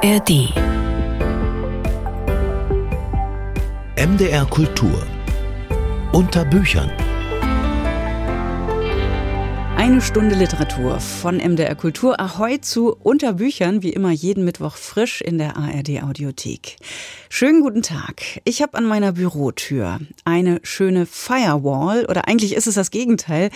ARD MDR Kultur unter Büchern Eine Stunde Literatur von MDR Kultur. Ahoi zu Unterbüchern, wie immer jeden Mittwoch frisch in der ARD Audiothek. Schönen guten Tag. Ich habe an meiner Bürotür eine schöne Firewall oder eigentlich ist es das Gegenteil.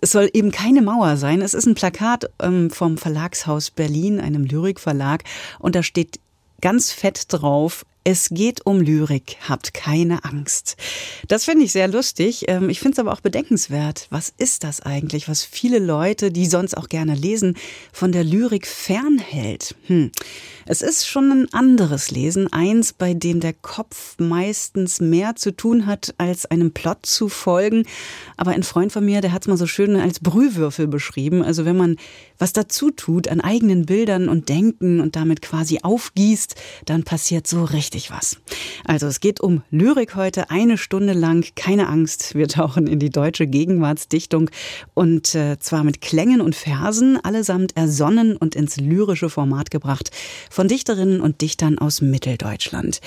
Es soll eben keine Mauer sein. Es ist ein Plakat ähm, vom Verlagshaus Berlin, einem Lyrikverlag, und da steht ganz fett drauf, es geht um Lyrik, habt keine Angst. Das finde ich sehr lustig. Ähm, ich finde es aber auch bedenkenswert. Was ist das eigentlich, was viele Leute, die sonst auch gerne lesen, von der Lyrik fernhält? Hm. Es ist schon ein anderes Lesen, eins, bei dem der Kopf meistens mehr zu tun hat, als einem Plot zu folgen. Aber ein Freund von mir, der hat es mal so schön als Brühwürfel beschrieben. Also wenn man was dazu tut an eigenen Bildern und Denken und damit quasi aufgießt, dann passiert so richtig was. Also es geht um Lyrik heute, eine Stunde lang, keine Angst. Wir tauchen in die deutsche Gegenwartsdichtung und äh, zwar mit Klängen und Versen, allesamt ersonnen und ins lyrische Format gebracht von Dichterinnen und Dichtern aus Mitteldeutschland.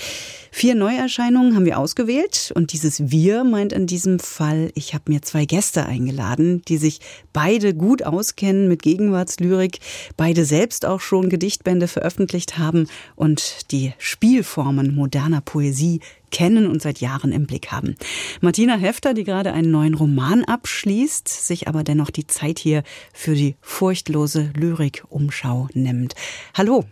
Vier Neuerscheinungen haben wir ausgewählt und dieses Wir meint in diesem Fall, ich habe mir zwei Gäste eingeladen, die sich beide gut auskennen mit Gegenwartslyrik, beide selbst auch schon Gedichtbände veröffentlicht haben und die Spielformen moderner Poesie kennen und seit Jahren im Blick haben. Martina Hefter, die gerade einen neuen Roman abschließt, sich aber dennoch die Zeit hier für die furchtlose Lyrik-Umschau nimmt. Hallo.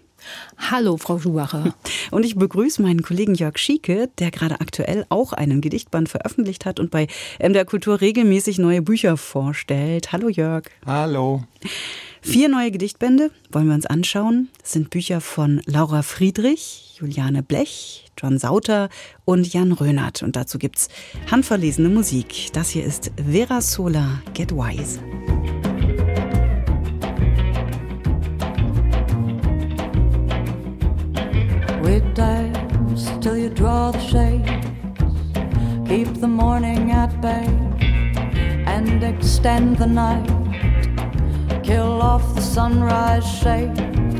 Hallo, Frau Schumacher. Und ich begrüße meinen Kollegen Jörg Schieke, der gerade aktuell auch einen Gedichtband veröffentlicht hat und bei MDR Kultur regelmäßig neue Bücher vorstellt. Hallo, Jörg. Hallo. Vier neue Gedichtbände wollen wir uns anschauen. Das sind Bücher von Laura Friedrich, Juliane Blech, John Sauter und Jan Rönert. Und dazu gibt's handverlesene Musik. Das hier ist Vera Sola Get Wise. We dance till you draw the shades, keep the morning at bay, and extend the night. Kill off the sunrise shake,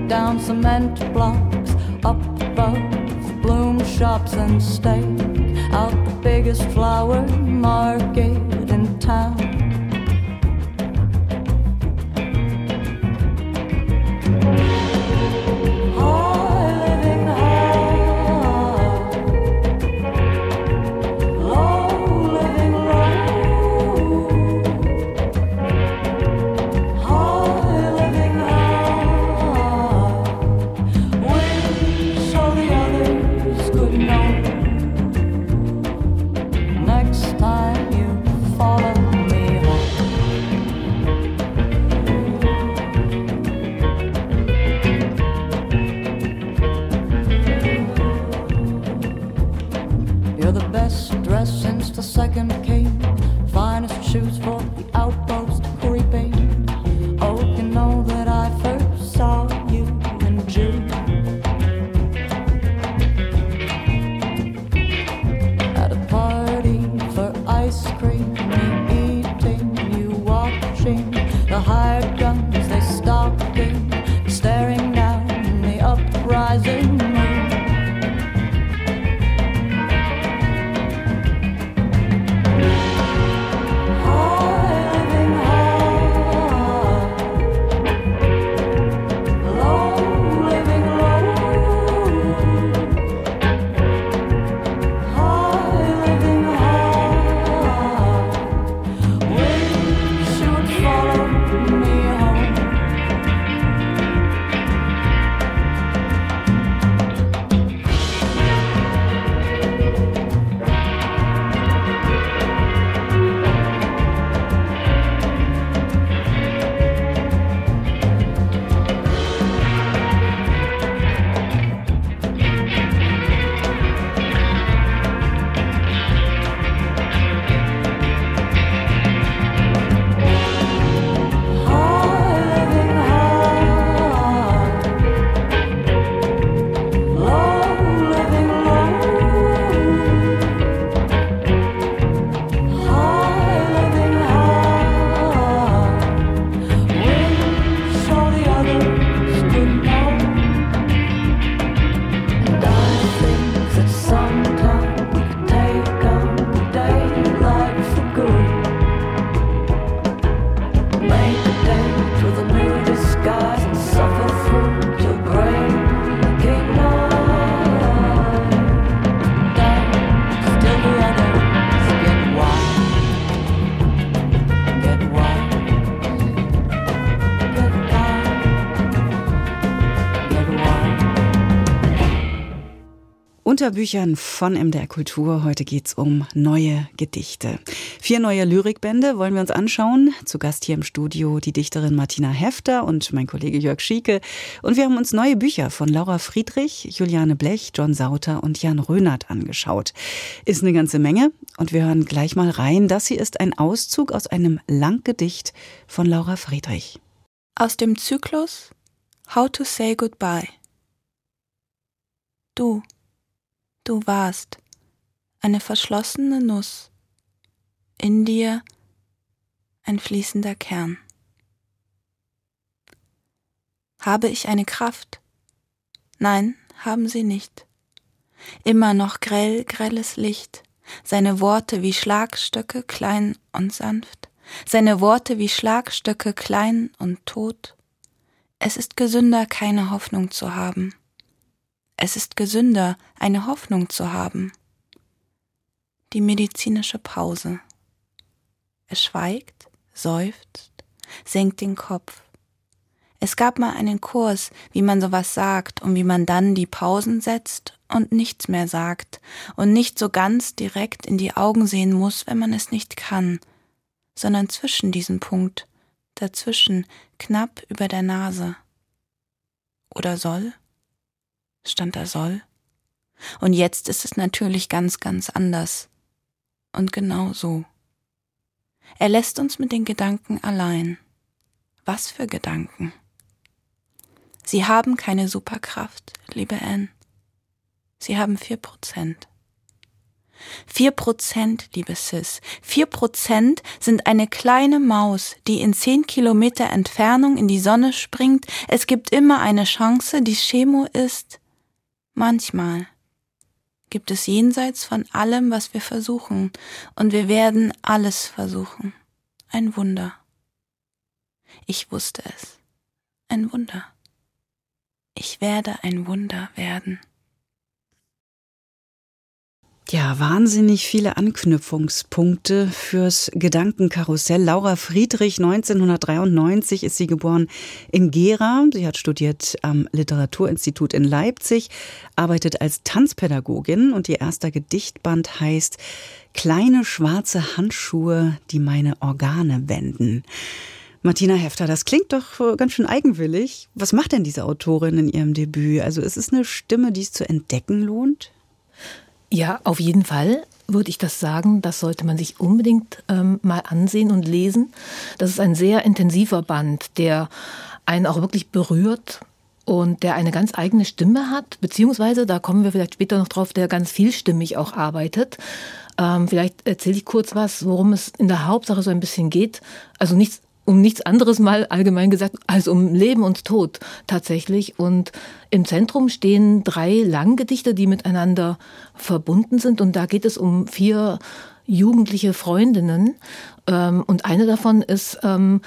down cement blocks, up above bloom shops and stake out the biggest flower market in town. Unter von MDR Kultur. Heute geht's um neue Gedichte. Vier neue Lyrikbände wollen wir uns anschauen. Zu Gast hier im Studio die Dichterin Martina Hefter und mein Kollege Jörg Schieke. Und wir haben uns neue Bücher von Laura Friedrich, Juliane Blech, John Sauter und Jan Rönert angeschaut. Ist eine ganze Menge. Und wir hören gleich mal rein. Das hier ist ein Auszug aus einem Langgedicht von Laura Friedrich. Aus dem Zyklus How to Say Goodbye. Du Du warst eine verschlossene Nuss, in dir ein fließender Kern. Habe ich eine Kraft? Nein, haben sie nicht. Immer noch grell, grelles Licht, seine Worte wie Schlagstöcke klein und sanft, seine Worte wie Schlagstöcke klein und tot. Es ist gesünder, keine Hoffnung zu haben. Es ist gesünder, eine Hoffnung zu haben. Die medizinische Pause. Es schweigt, seufzt, senkt den Kopf. Es gab mal einen Kurs, wie man sowas sagt und wie man dann die Pausen setzt und nichts mehr sagt und nicht so ganz direkt in die Augen sehen muss, wenn man es nicht kann, sondern zwischen diesem Punkt, dazwischen, knapp über der Nase. Oder soll? Stand da soll. Und jetzt ist es natürlich ganz, ganz anders. Und genau so. Er lässt uns mit den Gedanken allein. Was für Gedanken? Sie haben keine Superkraft, liebe Anne. Sie haben vier Prozent. Vier Prozent, liebe Sis. Vier Prozent sind eine kleine Maus, die in zehn Kilometer Entfernung in die Sonne springt. Es gibt immer eine Chance, die Chemo ist. Manchmal gibt es jenseits von allem, was wir versuchen, und wir werden alles versuchen. Ein Wunder. Ich wusste es. Ein Wunder. Ich werde ein Wunder werden. Ja, wahnsinnig viele Anknüpfungspunkte fürs Gedankenkarussell. Laura Friedrich, 1993 ist sie geboren in Gera. Sie hat studiert am Literaturinstitut in Leipzig, arbeitet als Tanzpädagogin und ihr erster Gedichtband heißt Kleine schwarze Handschuhe, die meine Organe wenden. Martina Hefter, das klingt doch ganz schön eigenwillig. Was macht denn diese Autorin in ihrem Debüt? Also ist es eine Stimme, die es zu entdecken lohnt? Ja, auf jeden Fall würde ich das sagen. Das sollte man sich unbedingt ähm, mal ansehen und lesen. Das ist ein sehr intensiver Band, der einen auch wirklich berührt und der eine ganz eigene Stimme hat, beziehungsweise, da kommen wir vielleicht später noch drauf, der ganz vielstimmig auch arbeitet. Ähm, vielleicht erzähle ich kurz was, worum es in der Hauptsache so ein bisschen geht. Also nichts um nichts anderes mal allgemein gesagt als um Leben und Tod tatsächlich. Und im Zentrum stehen drei Langgedichte, die miteinander verbunden sind. Und da geht es um vier jugendliche Freundinnen. Ähm, und eine davon ist ähm,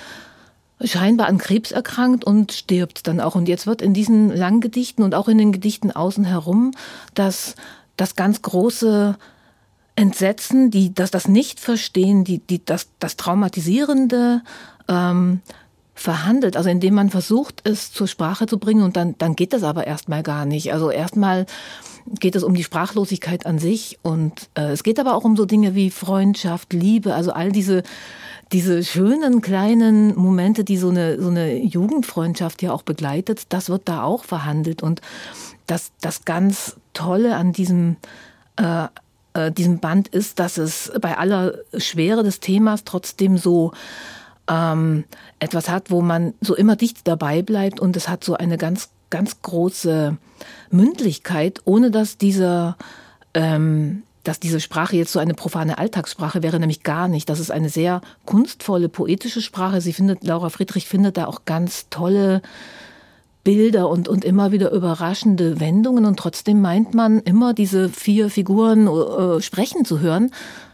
scheinbar an Krebs erkrankt und stirbt dann auch. Und jetzt wird in diesen Langgedichten und auch in den Gedichten außen herum das, das ganz große Entsetzen, die, das, das Nicht-Verstehen, die, die, das, das Traumatisierende ähm, verhandelt, also indem man versucht, es zur Sprache zu bringen und dann, dann geht das aber erstmal gar nicht. Also erstmal geht es um die Sprachlosigkeit an sich und äh, es geht aber auch um so Dinge wie Freundschaft, Liebe, also all diese diese schönen kleinen Momente, die so eine so eine Jugendfreundschaft ja auch begleitet, das wird da auch verhandelt und das das ganz Tolle an diesem äh, äh, diesem Band ist, dass es bei aller Schwere des Themas trotzdem so ähm, etwas hat, wo man so immer dicht dabei bleibt und es hat so eine ganz, ganz große Mündlichkeit, ohne dass dieser ähm, dass diese Sprache jetzt so eine profane Alltagssprache wäre, nämlich gar nicht. Das ist eine sehr kunstvolle, poetische Sprache. Sie findet, Laura Friedrich findet da auch ganz tolle Bilder und, und immer wieder überraschende Wendungen und trotzdem meint man immer diese vier Figuren äh, sprechen zu hören.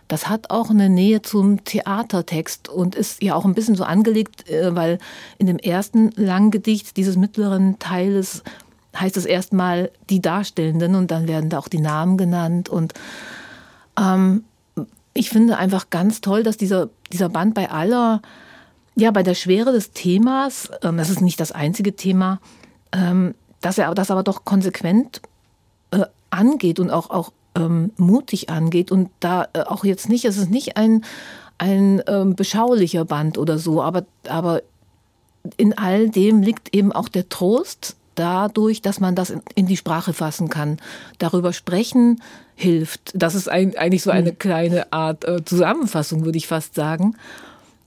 Das hat auch eine Nähe zum Theatertext und ist ja auch ein bisschen so angelegt, äh, weil in dem ersten Langgedicht dieses mittleren Teiles heißt es erstmal die Darstellenden und dann werden da auch die Namen genannt und ähm, ich finde einfach ganz toll, dass dieser, dieser Band bei aller, ja, bei der Schwere des Themas, ähm, das ist nicht das einzige Thema, ähm, dass er das aber doch konsequent äh, angeht und auch, auch ähm, mutig angeht und da äh, auch jetzt nicht, es ist nicht ein, ein ähm, beschaulicher Band oder so, aber, aber in all dem liegt eben auch der Trost dadurch, dass man das in, in die Sprache fassen kann. Darüber sprechen hilft. Das ist ein, eigentlich so eine mhm. kleine Art äh, Zusammenfassung, würde ich fast sagen.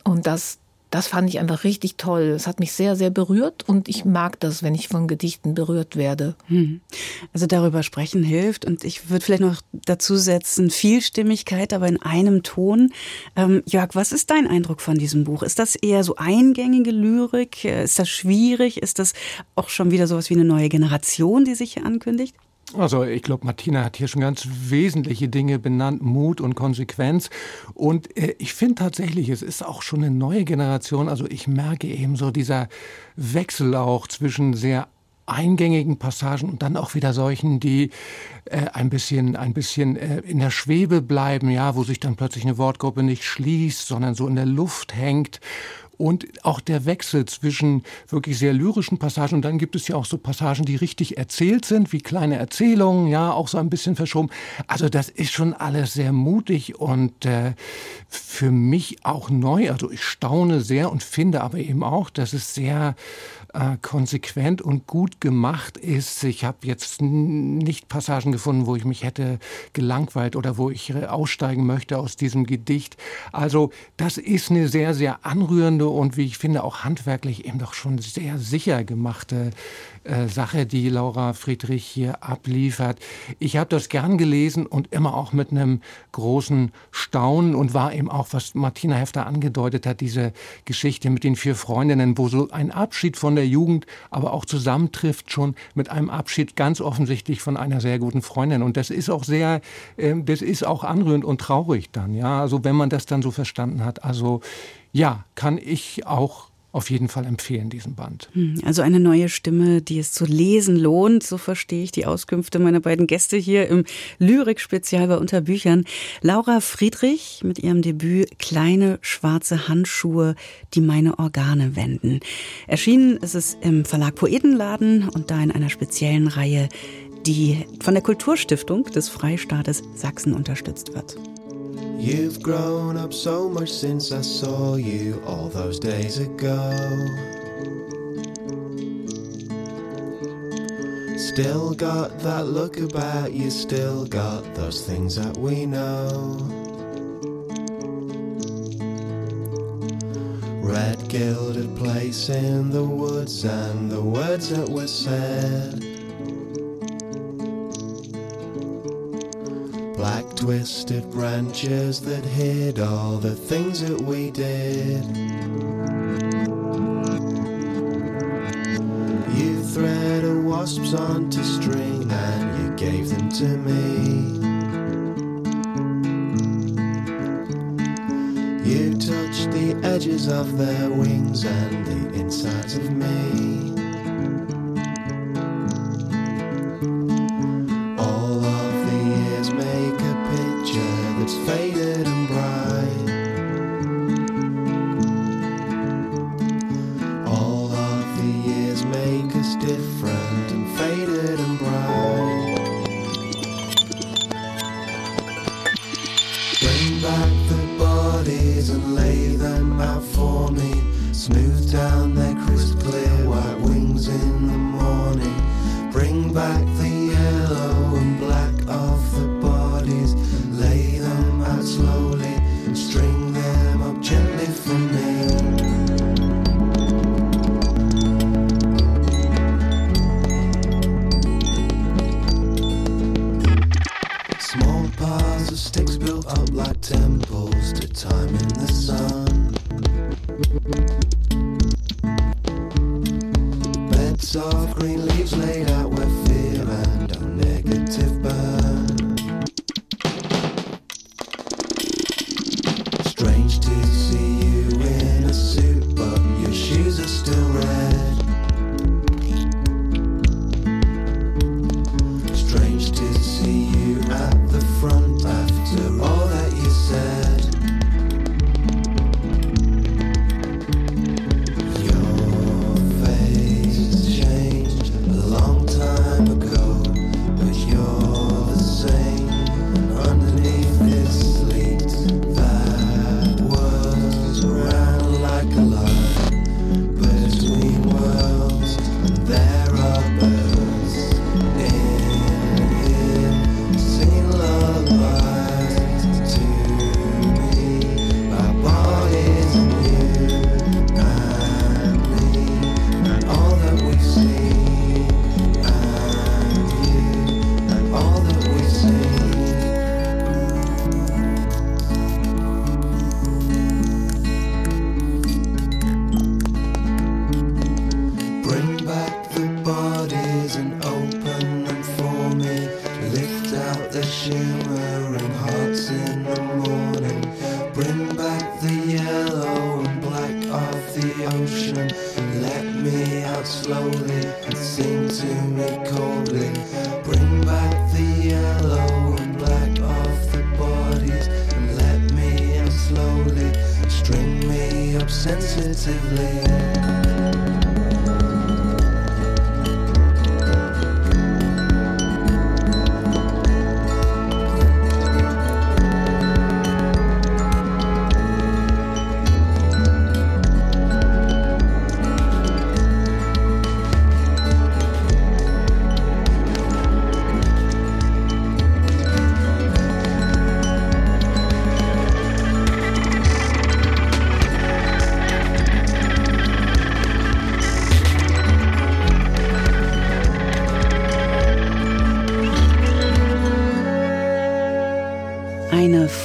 Und das, das fand ich einfach richtig toll. Es hat mich sehr, sehr berührt und ich mag das, wenn ich von Gedichten berührt werde. Hm. Also darüber sprechen hilft und ich würde vielleicht noch dazu setzen, Vielstimmigkeit, aber in einem Ton. Ähm, Jörg, was ist dein Eindruck von diesem Buch? Ist das eher so eingängige Lyrik? Ist das schwierig? Ist das auch schon wieder sowas wie eine neue Generation, die sich hier ankündigt? Also ich glaube, Martina hat hier schon ganz wesentliche Dinge benannt, Mut und Konsequenz. Und äh, ich finde tatsächlich, es ist auch schon eine neue Generation. Also ich merke eben so dieser Wechsel auch zwischen sehr eingängigen Passagen und dann auch wieder solchen, die äh, ein bisschen, ein bisschen äh, in der Schwebe bleiben, ja, wo sich dann plötzlich eine Wortgruppe nicht schließt, sondern so in der Luft hängt und auch der Wechsel zwischen wirklich sehr lyrischen Passagen und dann gibt es ja auch so Passagen, die richtig erzählt sind, wie kleine Erzählungen, ja, auch so ein bisschen verschoben. Also das ist schon alles sehr mutig und äh, für mich auch neu. Also ich staune sehr und finde aber eben auch, dass es sehr äh, konsequent und gut gemacht ist. Ich habe jetzt nicht Passagen gefunden, wo ich mich hätte gelangweilt oder wo ich äh, aussteigen möchte aus diesem Gedicht. Also das ist eine sehr, sehr anrührende und wie ich finde auch handwerklich eben doch schon sehr sicher gemachte äh, Sache, die Laura Friedrich hier abliefert. Ich habe das gern gelesen und immer auch mit einem großen Staunen und war eben auch, was Martina Hefter angedeutet hat, diese Geschichte mit den vier Freundinnen, wo so ein Abschied von der Jugend aber auch zusammentrifft schon mit einem Abschied ganz offensichtlich von einer sehr guten Freundin. Und das ist auch sehr, äh, das ist auch anrührend und traurig dann, ja. Also wenn man das dann so verstanden hat. Also ja, kann ich auch auf jeden Fall empfehlen, diesen Band. Hm, also eine neue Stimme, die es zu lesen lohnt, so verstehe ich die Auskünfte meiner beiden Gäste hier im Lyrik-Spezial bei Unterbüchern. Laura Friedrich mit ihrem Debüt Kleine schwarze Handschuhe, die meine Organe wenden. Erschienen ist es im Verlag Poetenladen und da in einer speziellen Reihe, die von der Kulturstiftung des Freistaates Sachsen unterstützt wird. You've grown up so much since I saw you all those days ago. Still got that look about you, still got those things that we know. Red gilded place in the woods and the words that were said. Twisted branches that hid all the things that we did. You threaded wasps onto string and you gave them to me. You touched the edges of their wings and the insides of me.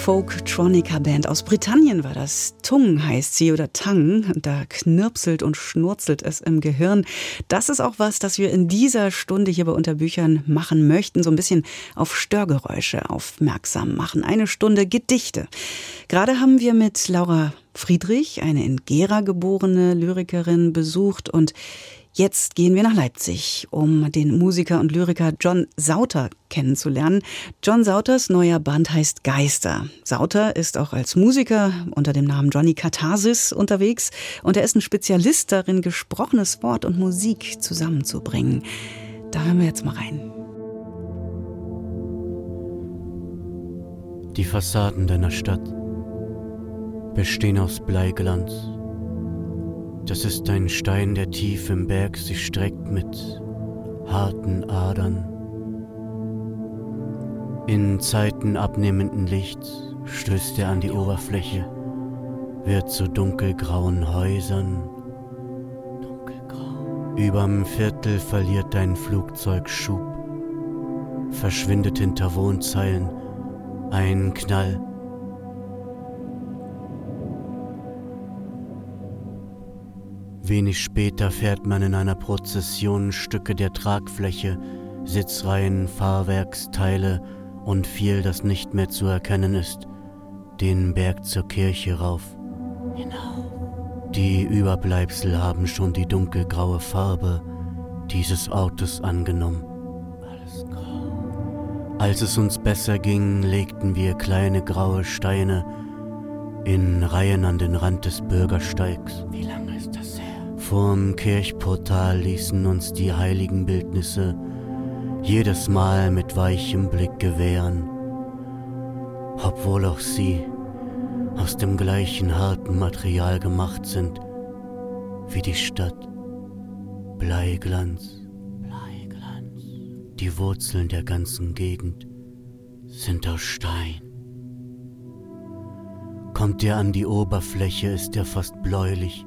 Folk-Tronica-Band aus Britannien war das. Tung heißt sie oder Tang. Da knirpselt und schnurzelt es im Gehirn. Das ist auch was, das wir in dieser Stunde hier bei Unterbüchern machen möchten. So ein bisschen auf Störgeräusche aufmerksam machen. Eine Stunde Gedichte. Gerade haben wir mit Laura Friedrich, eine in Gera geborene Lyrikerin, besucht und Jetzt gehen wir nach Leipzig, um den Musiker und Lyriker John Sauter kennenzulernen. John Sauters neuer Band heißt Geister. Sauter ist auch als Musiker unter dem Namen Johnny Katharsis unterwegs und er ist ein Spezialist darin, gesprochenes Wort und Musik zusammenzubringen. Da hören wir jetzt mal rein. Die Fassaden deiner Stadt bestehen aus Bleiglanz das ist ein Stein, der tief im Berg sich streckt mit harten Adern. In Zeiten abnehmenden Lichts stößt er an die Oberfläche, wird zu dunkelgrauen Häusern. Dunkelgrau. Überm Viertel verliert dein Flugzeug Schub, verschwindet hinter Wohnzeilen, ein Knall Wenig später fährt man in einer Prozession Stücke der Tragfläche, Sitzreihen, Fahrwerksteile und viel, das nicht mehr zu erkennen ist, den Berg zur Kirche rauf. Genau. Die Überbleibsel haben schon die dunkelgraue Farbe dieses Autos angenommen. Alles grau. Als es uns besser ging, legten wir kleine graue Steine in Reihen an den Rand des Bürgersteigs. Wie lange? Vorm Kirchportal ließen uns die heiligen Bildnisse jedes Mal mit weichem Blick gewähren, obwohl auch sie aus dem gleichen harten Material gemacht sind wie die Stadt. Bleiglanz, Bleiglanz. Die Wurzeln der ganzen Gegend sind aus Stein. Kommt er an die Oberfläche, ist er fast bläulich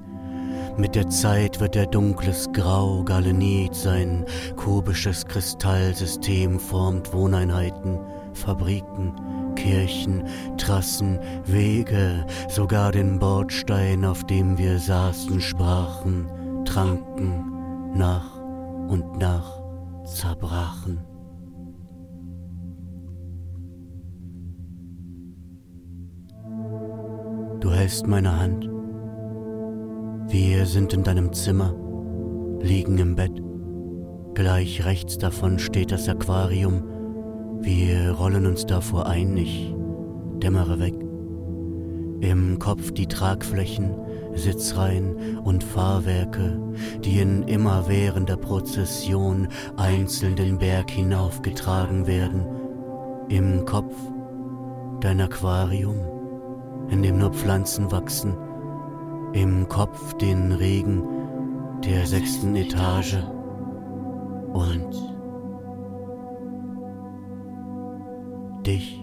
mit der Zeit wird er dunkles Grau, Galenit, sein kubisches Kristallsystem formt Wohneinheiten, Fabriken, Kirchen, Trassen, Wege, sogar den Bordstein, auf dem wir saßen, sprachen, tranken, nach und nach zerbrachen. Du hältst meine Hand wir sind in deinem Zimmer, liegen im Bett. Gleich rechts davon steht das Aquarium. Wir rollen uns davor ein, ich dämmere weg. Im Kopf die Tragflächen, Sitzreihen und Fahrwerke, die in immerwährender Prozession einzeln den Berg hinaufgetragen werden. Im Kopf dein Aquarium, in dem nur Pflanzen wachsen im Kopf den Regen der sechsten Etage und dich.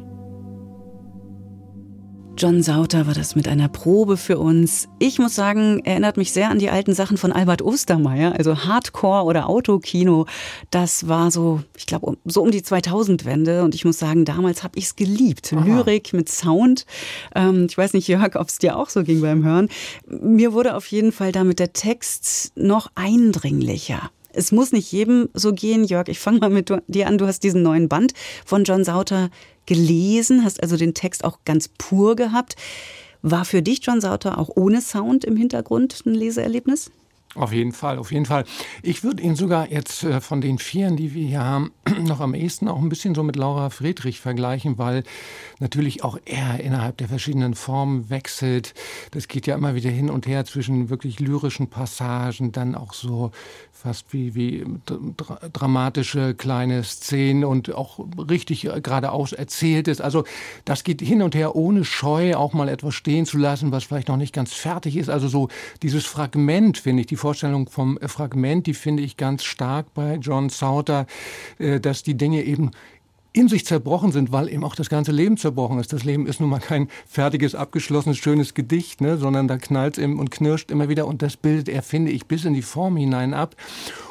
John Sauter war das mit einer Probe für uns. Ich muss sagen, erinnert mich sehr an die alten Sachen von Albert Ostermeier, also Hardcore oder Autokino. Das war so, ich glaube, so um die 2000-Wende und ich muss sagen, damals habe ich es geliebt. Aha. Lyrik mit Sound. Ähm, ich weiß nicht, Jörg, ob es dir auch so ging beim Hören. Mir wurde auf jeden Fall damit der Text noch eindringlicher. Es muss nicht jedem so gehen. Jörg, ich fange mal mit dir an. Du hast diesen neuen Band von John Sauter gelesen, hast also den Text auch ganz pur gehabt. War für dich John Sauter auch ohne Sound im Hintergrund ein Leseerlebnis? Auf jeden Fall, auf jeden Fall. Ich würde ihn sogar jetzt äh, von den Vieren, die wir hier haben, noch am ehesten auch ein bisschen so mit Laura Friedrich vergleichen, weil natürlich auch er innerhalb der verschiedenen Formen wechselt. Das geht ja immer wieder hin und her zwischen wirklich lyrischen Passagen, dann auch so fast wie, wie dra dramatische kleine Szenen und auch richtig geradeaus erzählt ist. Also das geht hin und her ohne Scheu, auch mal etwas stehen zu lassen, was vielleicht noch nicht ganz fertig ist. Also so dieses Fragment, finde ich, die Vorstellung vom Fragment, die finde ich ganz stark bei John Sauter, äh, dass die Dinge eben in sich zerbrochen sind, weil eben auch das ganze Leben zerbrochen ist. Das Leben ist nun mal kein fertiges, abgeschlossenes, schönes Gedicht, ne, sondern da knallt es und knirscht immer wieder und das bildet er, finde ich, bis in die Form hinein ab.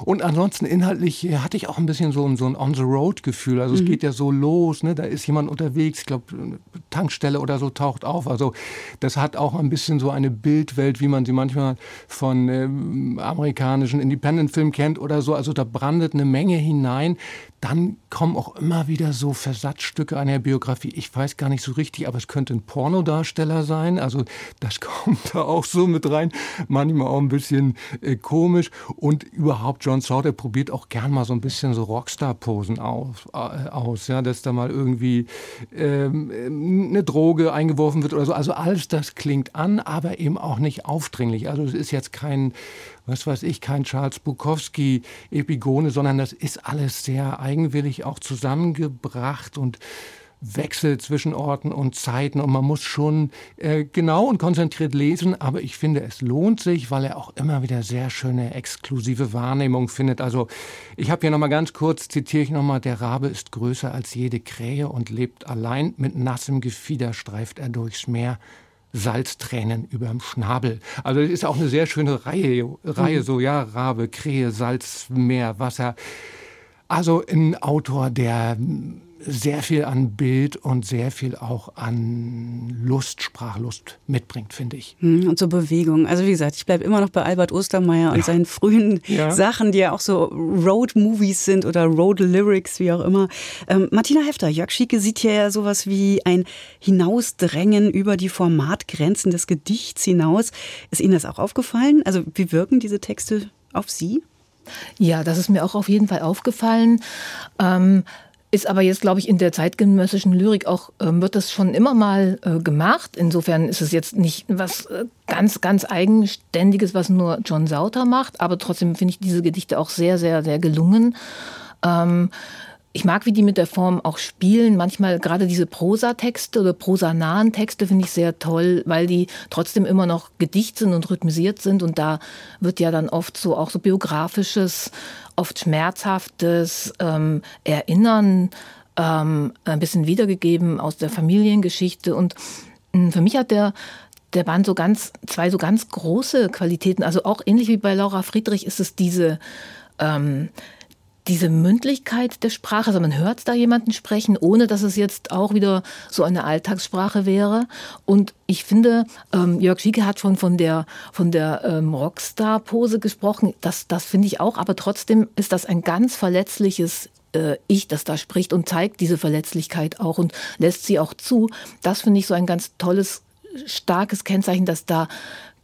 Und ansonsten inhaltlich hatte ich auch ein bisschen so ein, so ein On-the-Road-Gefühl. Also mhm. es geht ja so los, ne, da ist jemand unterwegs, ich glaube, Tankstelle oder so taucht auf. Also das hat auch ein bisschen so eine Bildwelt, wie man sie manchmal von ähm, amerikanischen Independent-Filmen kennt oder so. Also da brandet eine Menge hinein. Dann kommen auch immer wieder so Versatzstücke einer Biografie. Ich weiß gar nicht so richtig, aber es könnte ein Pornodarsteller sein. Also das kommt da auch so mit rein. Manchmal auch ein bisschen äh, komisch. Und überhaupt John Sauter probiert auch gern mal so ein bisschen so Rockstar-Posen auf, äh, aus. Ja, dass da mal irgendwie ähm, eine Droge eingeworfen wird oder so. Also alles das klingt an, aber eben auch nicht aufdringlich. Also es ist jetzt kein was weiß ich, kein Charles Bukowski Epigone, sondern das ist alles sehr eigenwillig auch zusammengebracht und wechselt zwischen Orten und Zeiten. Und man muss schon äh, genau und konzentriert lesen, aber ich finde, es lohnt sich, weil er auch immer wieder sehr schöne exklusive Wahrnehmung findet. Also ich habe hier nochmal ganz kurz, zitiere ich nochmal, der Rabe ist größer als jede Krähe und lebt allein, mit nassem Gefieder streift er durchs Meer, Salztränen überm Schnabel. Also es ist auch eine sehr schöne Reihe, Reihe mhm. so ja, Rabe, Krähe, Salz, Meer, Wasser. Also ein Autor, der sehr viel an Bild und sehr viel auch an Lust, Sprachlust mitbringt, finde ich. Hm, und so Bewegung. Also wie gesagt, ich bleibe immer noch bei Albert Ostermeier und ja. seinen frühen ja. Sachen, die ja auch so Road-Movies sind oder Road-Lyrics, wie auch immer. Ähm, Martina Hefter, Jörg Schieke sieht hier ja sowas wie ein Hinausdrängen über die Formatgrenzen des Gedichts hinaus. Ist Ihnen das auch aufgefallen? Also wie wirken diese Texte auf Sie? Ja, das ist mir auch auf jeden Fall aufgefallen. Ähm, ist aber jetzt, glaube ich, in der zeitgenössischen Lyrik auch, äh, wird das schon immer mal äh, gemacht. Insofern ist es jetzt nicht was äh, ganz, ganz Eigenständiges, was nur John Sauter macht. Aber trotzdem finde ich diese Gedichte auch sehr, sehr, sehr gelungen. Ähm, ich mag, wie die mit der Form auch spielen. Manchmal gerade diese Prosatexte oder prosanahen Texte finde ich sehr toll, weil die trotzdem immer noch gedicht sind und rhythmisiert sind. Und da wird ja dann oft so auch so biografisches, oft schmerzhaftes ähm, Erinnern ähm, ein bisschen wiedergegeben aus der Familiengeschichte. Und hm, für mich hat der der Band so ganz, zwei so ganz große Qualitäten. Also auch ähnlich wie bei Laura Friedrich ist es diese, ähm, diese Mündlichkeit der Sprache, also man hört da jemanden sprechen, ohne dass es jetzt auch wieder so eine Alltagssprache wäre. Und ich finde, ähm, Jörg Schieke hat schon von der, von der ähm, Rockstar-Pose gesprochen. Das, das finde ich auch, aber trotzdem ist das ein ganz verletzliches äh, Ich, das da spricht und zeigt diese Verletzlichkeit auch und lässt sie auch zu. Das finde ich so ein ganz tolles starkes Kennzeichen, dass da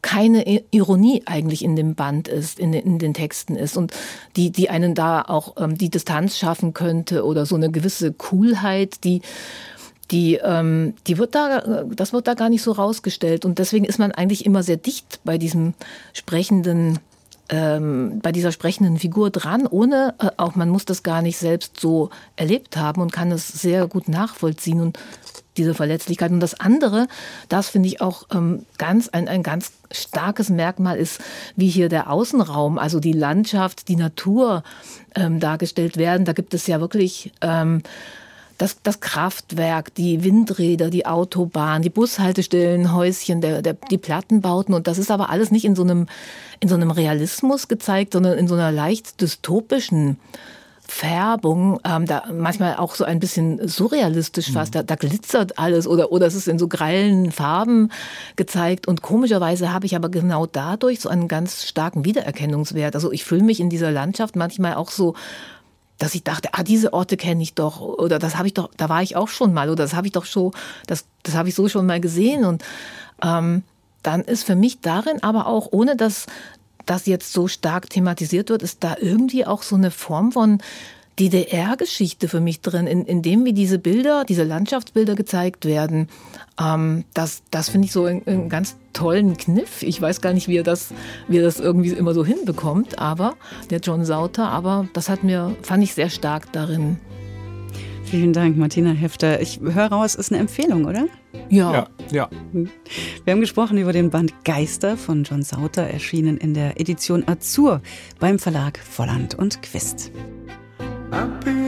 keine Ironie eigentlich in dem Band ist, in, in den Texten ist und die, die einen da auch ähm, die Distanz schaffen könnte oder so eine gewisse Coolheit, die die, ähm, die wird da, das wird da gar nicht so rausgestellt. Und deswegen ist man eigentlich immer sehr dicht bei diesem sprechenden, ähm, bei dieser sprechenden Figur dran, ohne äh, auch man muss das gar nicht selbst so erlebt haben und kann es sehr gut nachvollziehen. Und diese Verletzlichkeit. Und das andere, das finde ich auch ähm, ganz ein, ein ganz starkes Merkmal ist, wie hier der Außenraum, also die Landschaft, die Natur ähm, dargestellt werden. Da gibt es ja wirklich ähm, das, das Kraftwerk, die Windräder, die Autobahn, die Bushaltestellen, Häuschen, der, der, die Plattenbauten. Und das ist aber alles nicht in so einem, in so einem Realismus gezeigt, sondern in so einer leicht dystopischen Färbung, ähm, da manchmal auch so ein bisschen surrealistisch mhm. fast, da, da, glitzert alles oder, oder es ist in so grellen Farben gezeigt und komischerweise habe ich aber genau dadurch so einen ganz starken Wiedererkennungswert. Also ich fühle mich in dieser Landschaft manchmal auch so dass ich dachte, ah, diese Orte kenne ich doch. Oder das habe ich doch, da war ich auch schon mal. Oder das habe ich doch schon, das, das habe ich so schon mal gesehen. Und ähm, dann ist für mich darin aber auch, ohne dass das jetzt so stark thematisiert wird, ist da irgendwie auch so eine Form von DDR-Geschichte für mich drin, in, in dem wie diese Bilder, diese Landschaftsbilder gezeigt werden. Ähm, das das finde ich so einen ganz tollen Kniff. Ich weiß gar nicht, wie er, das, wie er das irgendwie immer so hinbekommt, aber der John Sauter, aber das hat mir, fand ich sehr stark darin. Vielen Dank, Martina Hefter. Ich höre raus, ist eine Empfehlung, oder? Ja. Ja, ja. Wir haben gesprochen über den Band Geister von John Sauter, erschienen in der Edition Azur beim Verlag Volland und Quist. I've been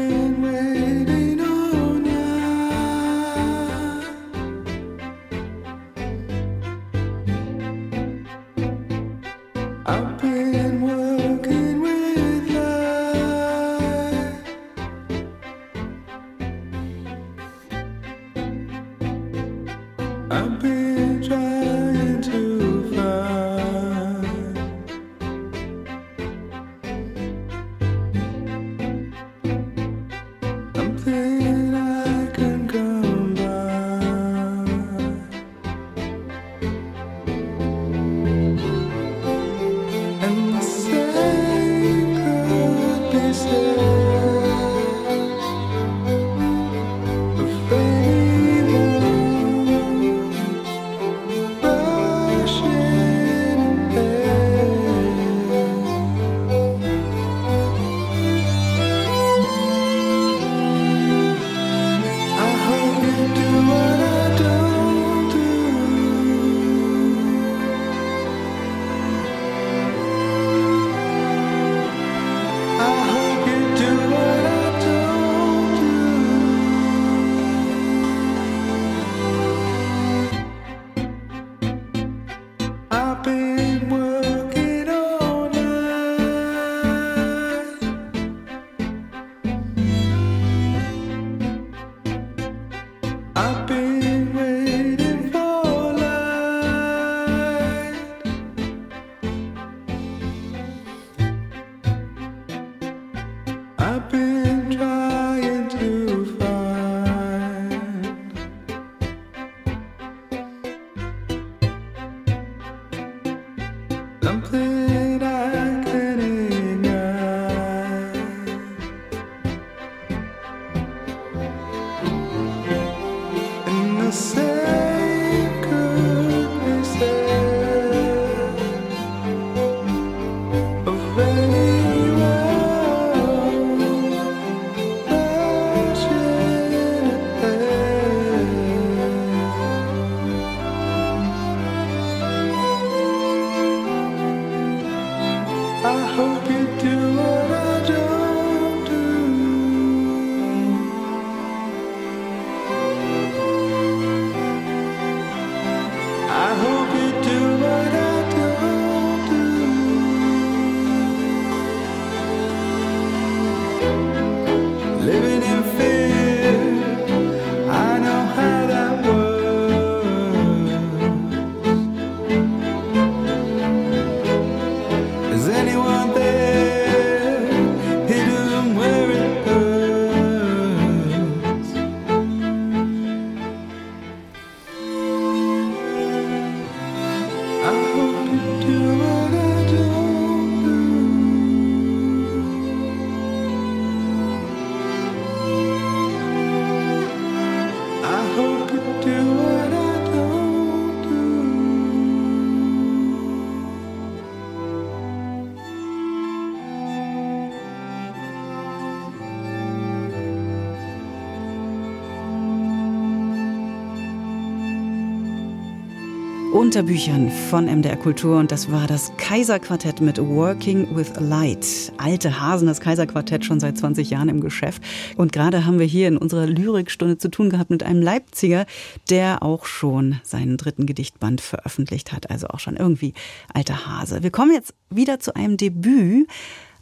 Unter Büchern von MDR Kultur und das war das Kaiserquartett mit Working with Light. Alte Hasen, das Kaiserquartett schon seit 20 Jahren im Geschäft. Und gerade haben wir hier in unserer Lyrikstunde zu tun gehabt mit einem Leipziger, der auch schon seinen dritten Gedichtband veröffentlicht hat. Also auch schon irgendwie alter Hase. Wir kommen jetzt wieder zu einem Debüt.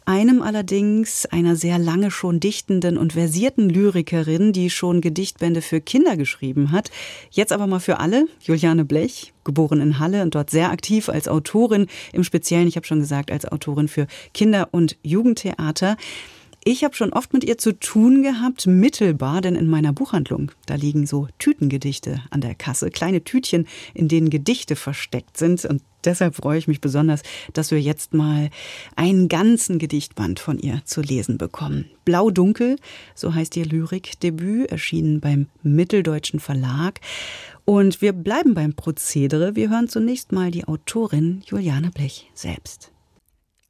Einem allerdings einer sehr lange schon dichtenden und versierten Lyrikerin, die schon Gedichtbände für Kinder geschrieben hat. Jetzt aber mal für alle. Juliane Blech, geboren in Halle und dort sehr aktiv als Autorin, im Speziellen, ich habe schon gesagt, als Autorin für Kinder- und Jugendtheater. Ich habe schon oft mit ihr zu tun gehabt, mittelbar, denn in meiner Buchhandlung, da liegen so Tütengedichte an der Kasse, kleine Tütchen, in denen Gedichte versteckt sind. Und deshalb freue ich mich besonders, dass wir jetzt mal einen ganzen Gedichtband von ihr zu lesen bekommen. Blau-Dunkel, so heißt ihr Lyrikdebüt, erschienen beim Mitteldeutschen Verlag. Und wir bleiben beim Prozedere. Wir hören zunächst mal die Autorin Juliane Blech selbst.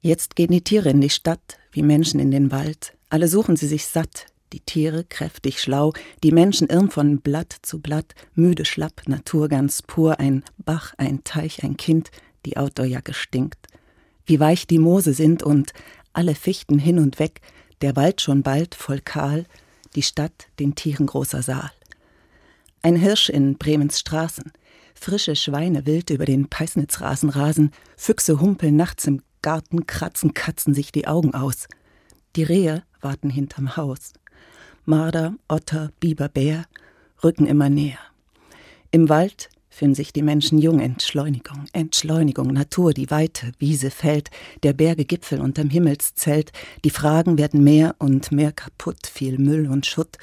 Jetzt gehen die Tiere in die Stadt, wie Menschen in den Wald. Alle suchen sie sich satt, die Tiere kräftig schlau, die Menschen irren von Blatt zu Blatt, müde schlapp, Natur ganz pur, ein Bach, ein Teich, ein Kind, die Outdoorjacke stinkt. Wie weich die Moose sind und alle Fichten hin und weg, der Wald schon bald voll kahl, die Stadt den Tieren großer Saal. Ein Hirsch in Bremens Straßen, frische Schweine wild über den Peisnitzrasen rasen, Füchse humpeln nachts im Garten kratzen Katzen sich die Augen aus. Die Rehe warten hinterm Haus. Marder, Otter, Biber, Bär rücken immer näher. Im Wald fühlen sich die Menschen jung. Entschleunigung, Entschleunigung, Natur, die Weite, Wiese, Feld, der Berge Gipfel unterm Himmelszelt. Die Fragen werden mehr und mehr kaputt, viel Müll und Schutt.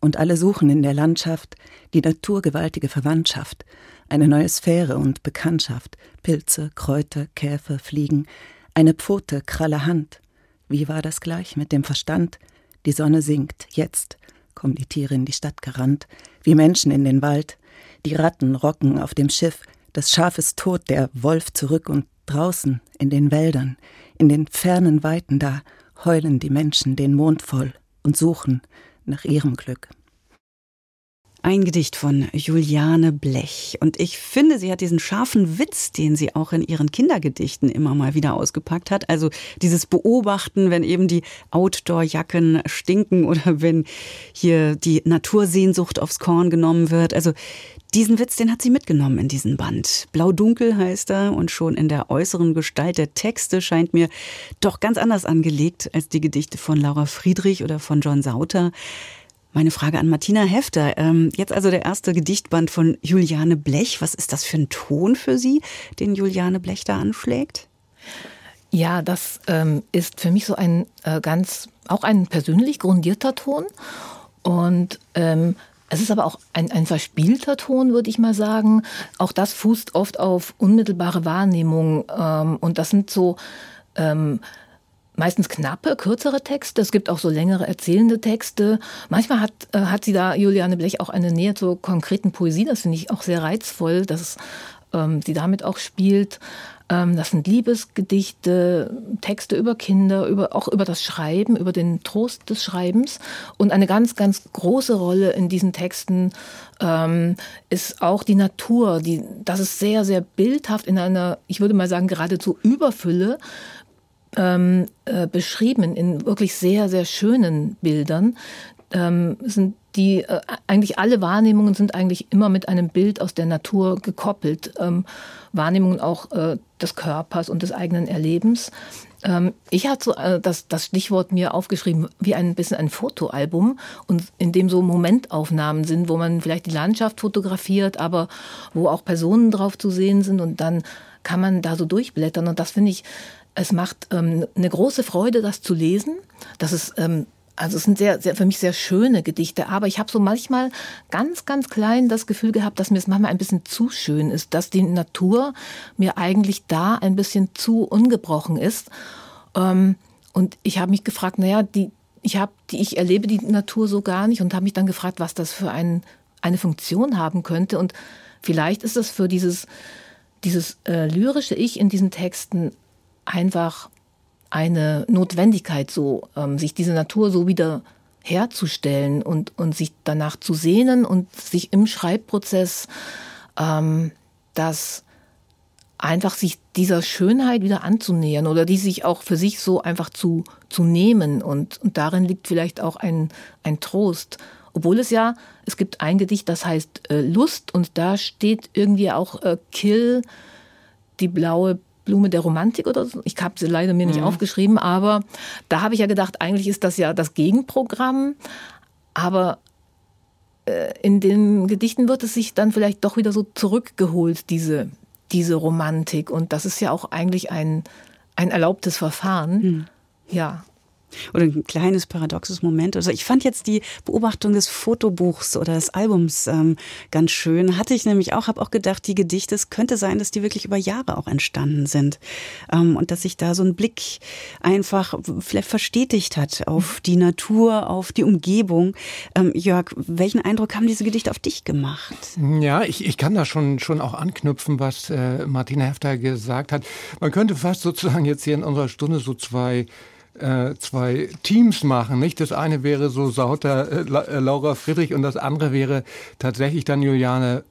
Und alle suchen in der Landschaft die naturgewaltige Verwandtschaft, eine neue Sphäre und Bekanntschaft, Pilze, Kräuter, Käfer, Fliegen, eine Pfote, kralle Hand. Wie war das gleich mit dem Verstand? Die Sonne sinkt, jetzt kommen die Tiere in die Stadt gerannt, wie Menschen in den Wald. Die Ratten rocken auf dem Schiff, das Schaf ist tot, der Wolf zurück und draußen in den Wäldern, in den fernen Weiten da, heulen die Menschen den Mond voll und suchen nach ihrem Glück. Ein Gedicht von Juliane Blech. Und ich finde, sie hat diesen scharfen Witz, den sie auch in ihren Kindergedichten immer mal wieder ausgepackt hat. Also dieses Beobachten, wenn eben die Outdoor-Jacken stinken oder wenn hier die Natursehnsucht aufs Korn genommen wird. Also diesen Witz, den hat sie mitgenommen in diesen Band. Blau-Dunkel heißt er und schon in der äußeren Gestalt der Texte scheint mir doch ganz anders angelegt als die Gedichte von Laura Friedrich oder von John Sauter. Meine Frage an Martina Hefter. Ähm, jetzt also der erste Gedichtband von Juliane Blech. Was ist das für ein Ton für Sie, den Juliane Blech da anschlägt? Ja, das ähm, ist für mich so ein äh, ganz, auch ein persönlich grundierter Ton. Und ähm, es ist aber auch ein, ein verspielter Ton, würde ich mal sagen. Auch das fußt oft auf unmittelbare Wahrnehmung. Und das sind so meistens knappe, kürzere Texte. Es gibt auch so längere erzählende Texte. Manchmal hat, äh, hat sie da, Juliane Blech, auch eine Nähe zur konkreten Poesie. Das finde ich auch sehr reizvoll, dass ähm, sie damit auch spielt. Ähm, das sind Liebesgedichte, Texte über Kinder, über, auch über das Schreiben, über den Trost des Schreibens. Und eine ganz, ganz große Rolle in diesen Texten ähm, ist auch die Natur. Die, das ist sehr, sehr bildhaft in einer, ich würde mal sagen, geradezu Überfülle ähm, äh, beschrieben in wirklich sehr, sehr schönen Bildern. Ähm, sind die äh, eigentlich alle Wahrnehmungen sind eigentlich immer mit einem Bild aus der Natur gekoppelt. Ähm, Wahrnehmungen auch äh, des Körpers und des eigenen Erlebens. Ähm, ich hatte so äh, das, das Stichwort mir aufgeschrieben, wie ein bisschen ein Fotoalbum und in dem so Momentaufnahmen sind, wo man vielleicht die Landschaft fotografiert, aber wo auch Personen drauf zu sehen sind und dann kann man da so durchblättern und das finde ich es macht ähm, eine große Freude, das zu lesen. Das ist ähm, also es sind sehr, sehr für mich sehr schöne Gedichte, aber ich habe so manchmal ganz, ganz klein das Gefühl gehabt, dass mir es manchmal ein bisschen zu schön ist, dass die Natur mir eigentlich da ein bisschen zu ungebrochen ist. Ähm, und ich habe mich gefragt, naja, die, ich habe, die, ich erlebe die Natur so gar nicht und habe mich dann gefragt, was das für ein, eine Funktion haben könnte. Und vielleicht ist das für dieses dieses äh, lyrische Ich in diesen Texten einfach eine Notwendigkeit, so ähm, sich diese Natur so wieder herzustellen und, und sich danach zu sehnen und sich im Schreibprozess ähm, das einfach sich dieser Schönheit wieder anzunähern oder die sich auch für sich so einfach zu, zu nehmen. Und, und darin liegt vielleicht auch ein, ein Trost. Obwohl es ja, es gibt ein Gedicht, das heißt äh, Lust und da steht irgendwie auch äh, Kill, die blaue Blume der Romantik oder so. Ich habe sie leider mir nicht mhm. aufgeschrieben, aber da habe ich ja gedacht, eigentlich ist das ja das Gegenprogramm. Aber äh, in den Gedichten wird es sich dann vielleicht doch wieder so zurückgeholt, diese, diese Romantik. Und das ist ja auch eigentlich ein, ein erlaubtes Verfahren. Mhm. Ja. Oder ein kleines paradoxes Moment. Also ich fand jetzt die Beobachtung des Fotobuchs oder des Albums ähm, ganz schön. Hatte ich nämlich auch, habe auch gedacht, die Gedichte, es könnte sein, dass die wirklich über Jahre auch entstanden sind. Ähm, und dass sich da so ein Blick einfach vielleicht verstetigt hat auf die Natur, auf die Umgebung. Ähm, Jörg, welchen Eindruck haben diese Gedichte auf dich gemacht? Ja, ich, ich kann da schon, schon auch anknüpfen, was äh, Martina Hefter gesagt hat. Man könnte fast sozusagen jetzt hier in unserer Stunde so zwei äh, zwei Teams machen. Nicht? Das eine wäre so Sauter äh, äh, Laura Friedrich und das andere wäre tatsächlich dann Juliane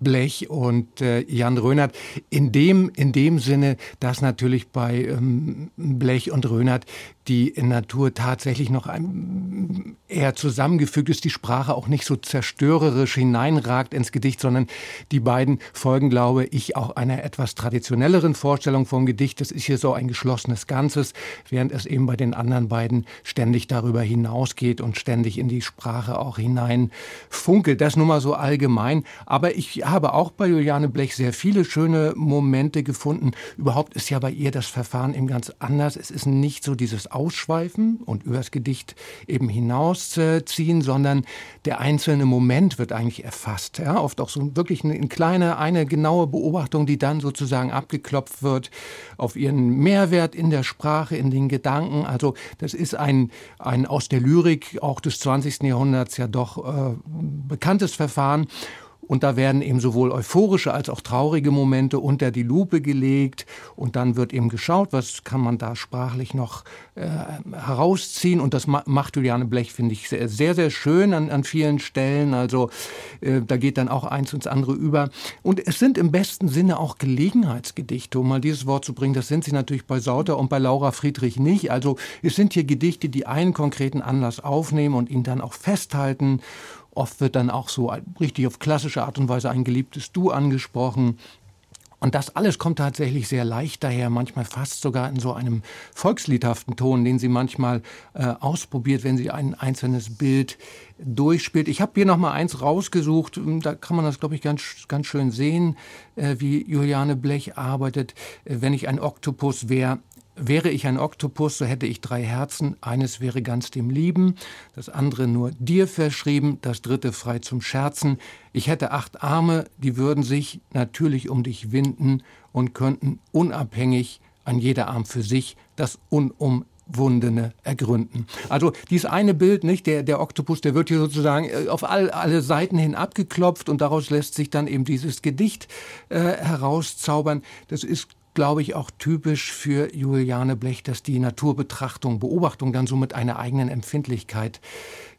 Blech und äh, Jan Rönert. In dem, in dem Sinne, dass natürlich bei ähm, Blech und Rönert die Natur tatsächlich noch ein, eher zusammengefügt ist, die Sprache auch nicht so zerstörerisch hineinragt ins Gedicht, sondern die beiden folgen, glaube ich, auch einer etwas traditionelleren Vorstellung vom Gedicht. Das ist hier so ein geschlossenes Ganzes, während es eben bei den anderen beiden ständig darüber hinausgeht und ständig in die Sprache auch hinein funkelt. Das nun mal so allgemein. Aber ich habe auch bei Juliane Blech sehr viele schöne Momente gefunden. Überhaupt ist ja bei ihr das Verfahren eben ganz anders. Es ist nicht so dieses ausschweifen und übers Gedicht eben hinausziehen, sondern der einzelne Moment wird eigentlich erfasst. Ja? Oft auch so wirklich eine, eine kleine, eine genaue Beobachtung, die dann sozusagen abgeklopft wird auf ihren Mehrwert in der Sprache, in den Gedanken. Also das ist ein, ein aus der Lyrik auch des 20. Jahrhunderts ja doch äh, bekanntes Verfahren. Und da werden eben sowohl euphorische als auch traurige Momente unter die Lupe gelegt. Und dann wird eben geschaut, was kann man da sprachlich noch äh, herausziehen. Und das macht Juliane Blech, finde ich, sehr, sehr, sehr schön an, an vielen Stellen. Also äh, da geht dann auch eins ins andere über. Und es sind im besten Sinne auch Gelegenheitsgedichte, um mal dieses Wort zu bringen. Das sind sie natürlich bei Sauter und bei Laura Friedrich nicht. Also es sind hier Gedichte, die einen konkreten Anlass aufnehmen und ihn dann auch festhalten Oft wird dann auch so richtig auf klassische Art und Weise ein geliebtes Du angesprochen. Und das alles kommt tatsächlich sehr leicht daher, manchmal fast sogar in so einem volksliedhaften Ton, den sie manchmal äh, ausprobiert, wenn sie ein einzelnes Bild durchspielt. Ich habe hier noch mal eins rausgesucht, da kann man das, glaube ich, ganz, ganz schön sehen, äh, wie Juliane Blech arbeitet. Äh, wenn ich ein Oktopus wäre, Wäre ich ein Oktopus, so hätte ich drei Herzen. Eines wäre ganz dem Lieben, das andere nur dir verschrieben, das dritte frei zum Scherzen. Ich hätte acht Arme, die würden sich natürlich um dich winden und könnten unabhängig an jeder Arm für sich das Unumwundene ergründen. Also dieses eine Bild, nicht der der Oktopus, der wird hier sozusagen äh, auf all, alle Seiten hin abgeklopft und daraus lässt sich dann eben dieses Gedicht äh, herauszaubern. Das ist glaube ich, auch typisch für Juliane Blech, dass die Naturbetrachtung, Beobachtung dann so mit einer eigenen Empfindlichkeit,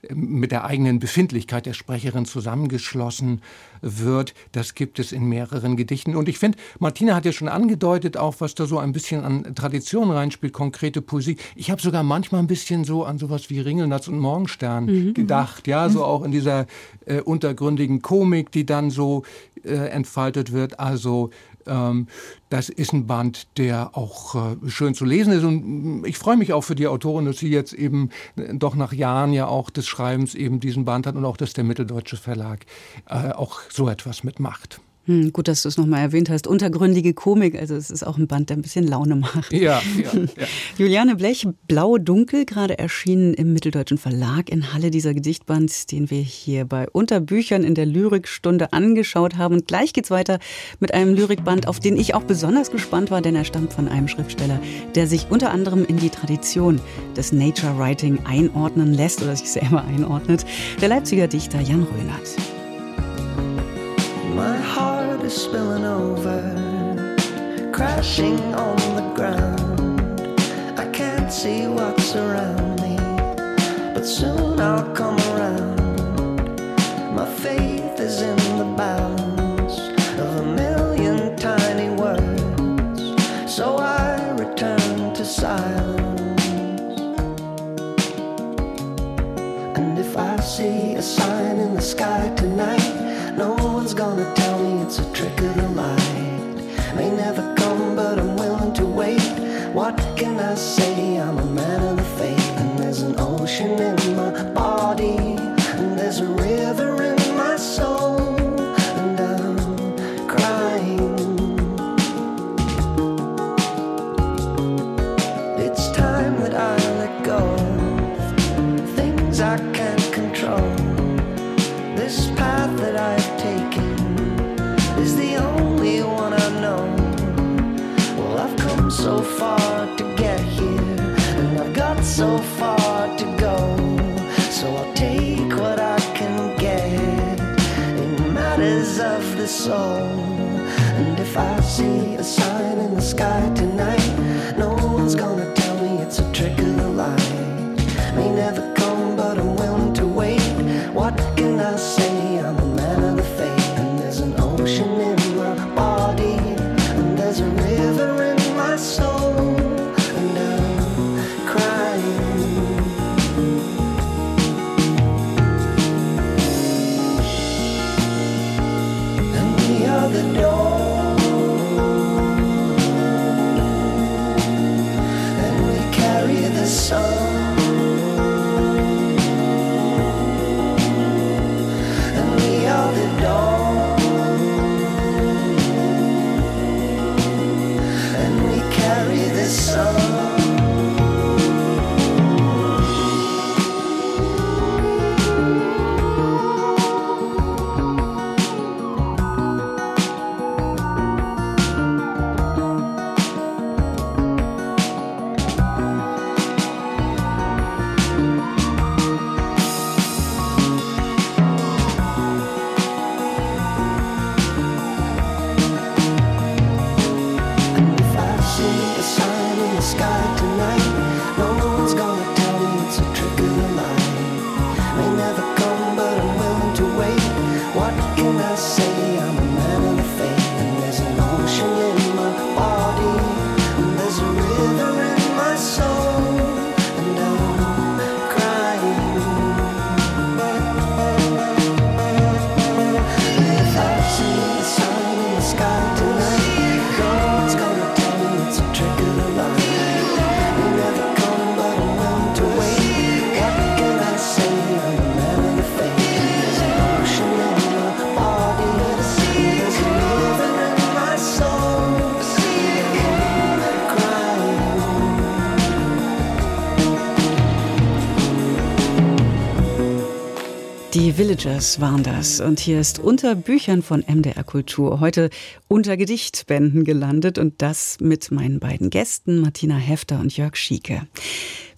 mit der eigenen Befindlichkeit der Sprecherin zusammengeschlossen wird. Das gibt es in mehreren Gedichten. Und ich finde, Martina hat ja schon angedeutet, auch was da so ein bisschen an Tradition reinspielt, konkrete Poesie. Ich habe sogar manchmal ein bisschen so an sowas wie Ringelnatz und Morgenstern mhm. gedacht. Ja, so auch in dieser äh, untergründigen Komik, die dann so äh, entfaltet wird. Also das ist ein Band, der auch äh, schön zu lesen ist. Und ich freue mich auch für die Autorin, dass sie jetzt eben äh, doch nach Jahren ja auch des Schreibens eben diesen Band hat und auch, dass der Mitteldeutsche Verlag äh, auch so etwas mitmacht. Hm, gut, dass du es nochmal erwähnt hast. Untergründige Komik, also es ist auch ein Band, der ein bisschen Laune macht. Ja, ja, ja. Juliane Blech, Blau-Dunkel, gerade erschienen im Mitteldeutschen Verlag in Halle, dieser Gedichtband, den wir hier bei Unterbüchern in der Lyrikstunde angeschaut haben. Und gleich geht's weiter mit einem Lyrikband, auf den ich auch besonders gespannt war, denn er stammt von einem Schriftsteller, der sich unter anderem in die Tradition des Nature Writing einordnen lässt oder sich selber einordnet. Der Leipziger Dichter Jan Rönert. Is spilling over, crashing on the ground. I can't see what's around me, but soon I'll come around. My faith is in the balance of a million tiny words, so I return to silence. And if I see a sign in the sky tonight, no one's gonna tell me it's a trick of the light. May never come, but I'm willing to wait. What can I say? I'm a man of the faith, and there's an ocean in my body, and there's a river the soul. And if I see a sign in the sky tonight, no one's gonna tell me it's a trick of the light. May never come, but I'm willing to wait. What can I say? Villagers waren das. Und hier ist unter Büchern von MDR Kultur heute unter Gedichtbänden gelandet und das mit meinen beiden Gästen, Martina Hefter und Jörg Schieke.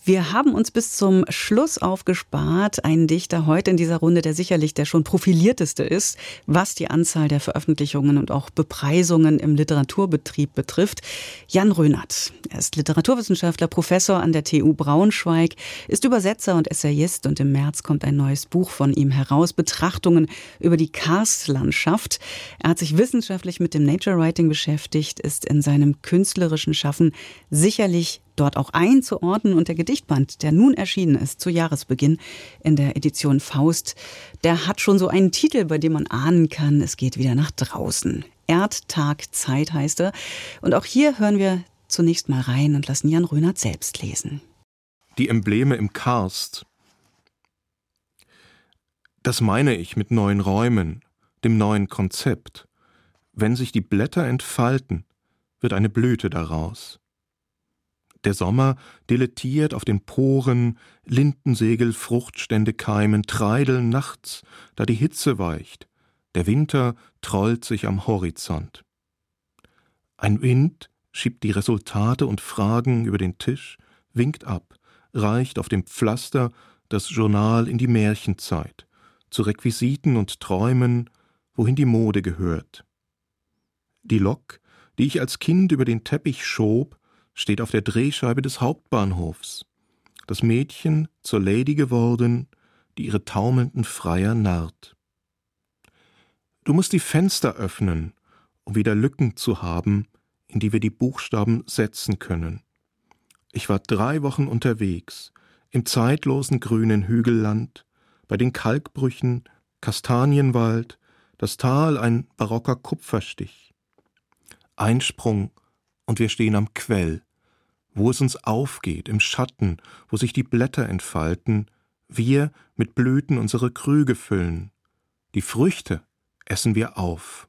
Wir haben uns bis zum Schluss aufgespart, einen Dichter heute in dieser Runde, der sicherlich der schon profilierteste ist, was die Anzahl der Veröffentlichungen und auch Bepreisungen im Literaturbetrieb betrifft. Jan Rönert. Er ist Literaturwissenschaftler, Professor an der TU Braunschweig, ist Übersetzer und Essayist und im März kommt ein neues Buch von ihm heraus, Betrachtungen über die Karstlandschaft. Er hat sich wissenschaftlich mit dem Nature Writing beschäftigt, ist in seinem künstlerischen Schaffen sicherlich dort auch einzuordnen. Und der Gedichtband, der nun erschienen ist zu Jahresbeginn in der Edition Faust, der hat schon so einen Titel, bei dem man ahnen kann, es geht wieder nach draußen. Erdtag Zeit heißt er. Und auch hier hören wir zunächst mal rein und lassen Jan Rönert selbst lesen. Die Embleme im Karst. Das meine ich mit neuen Räumen, dem neuen Konzept. Wenn sich die Blätter entfalten, wird eine Blüte daraus. Der Sommer dilettiert auf den Poren, Lindensegel, Fruchtstände keimen, treideln nachts, da die Hitze weicht. Der Winter trollt sich am Horizont. Ein Wind schiebt die Resultate und Fragen über den Tisch, winkt ab, reicht auf dem Pflaster das Journal in die Märchenzeit, zu Requisiten und Träumen, wohin die Mode gehört. Die Lok, die ich als Kind über den Teppich schob, steht auf der Drehscheibe des Hauptbahnhofs. Das Mädchen zur Lady geworden, die ihre taumelnden Freier narrt. Du musst die Fenster öffnen, um wieder Lücken zu haben, in die wir die Buchstaben setzen können. Ich war drei Wochen unterwegs, im zeitlosen grünen Hügelland, bei den Kalkbrüchen, Kastanienwald, das Tal ein barocker Kupferstich. Einsprung und wir stehen am Quell, wo es uns aufgeht, im Schatten, wo sich die Blätter entfalten, wir mit Blüten unsere Krüge füllen. Die Früchte essen wir auf.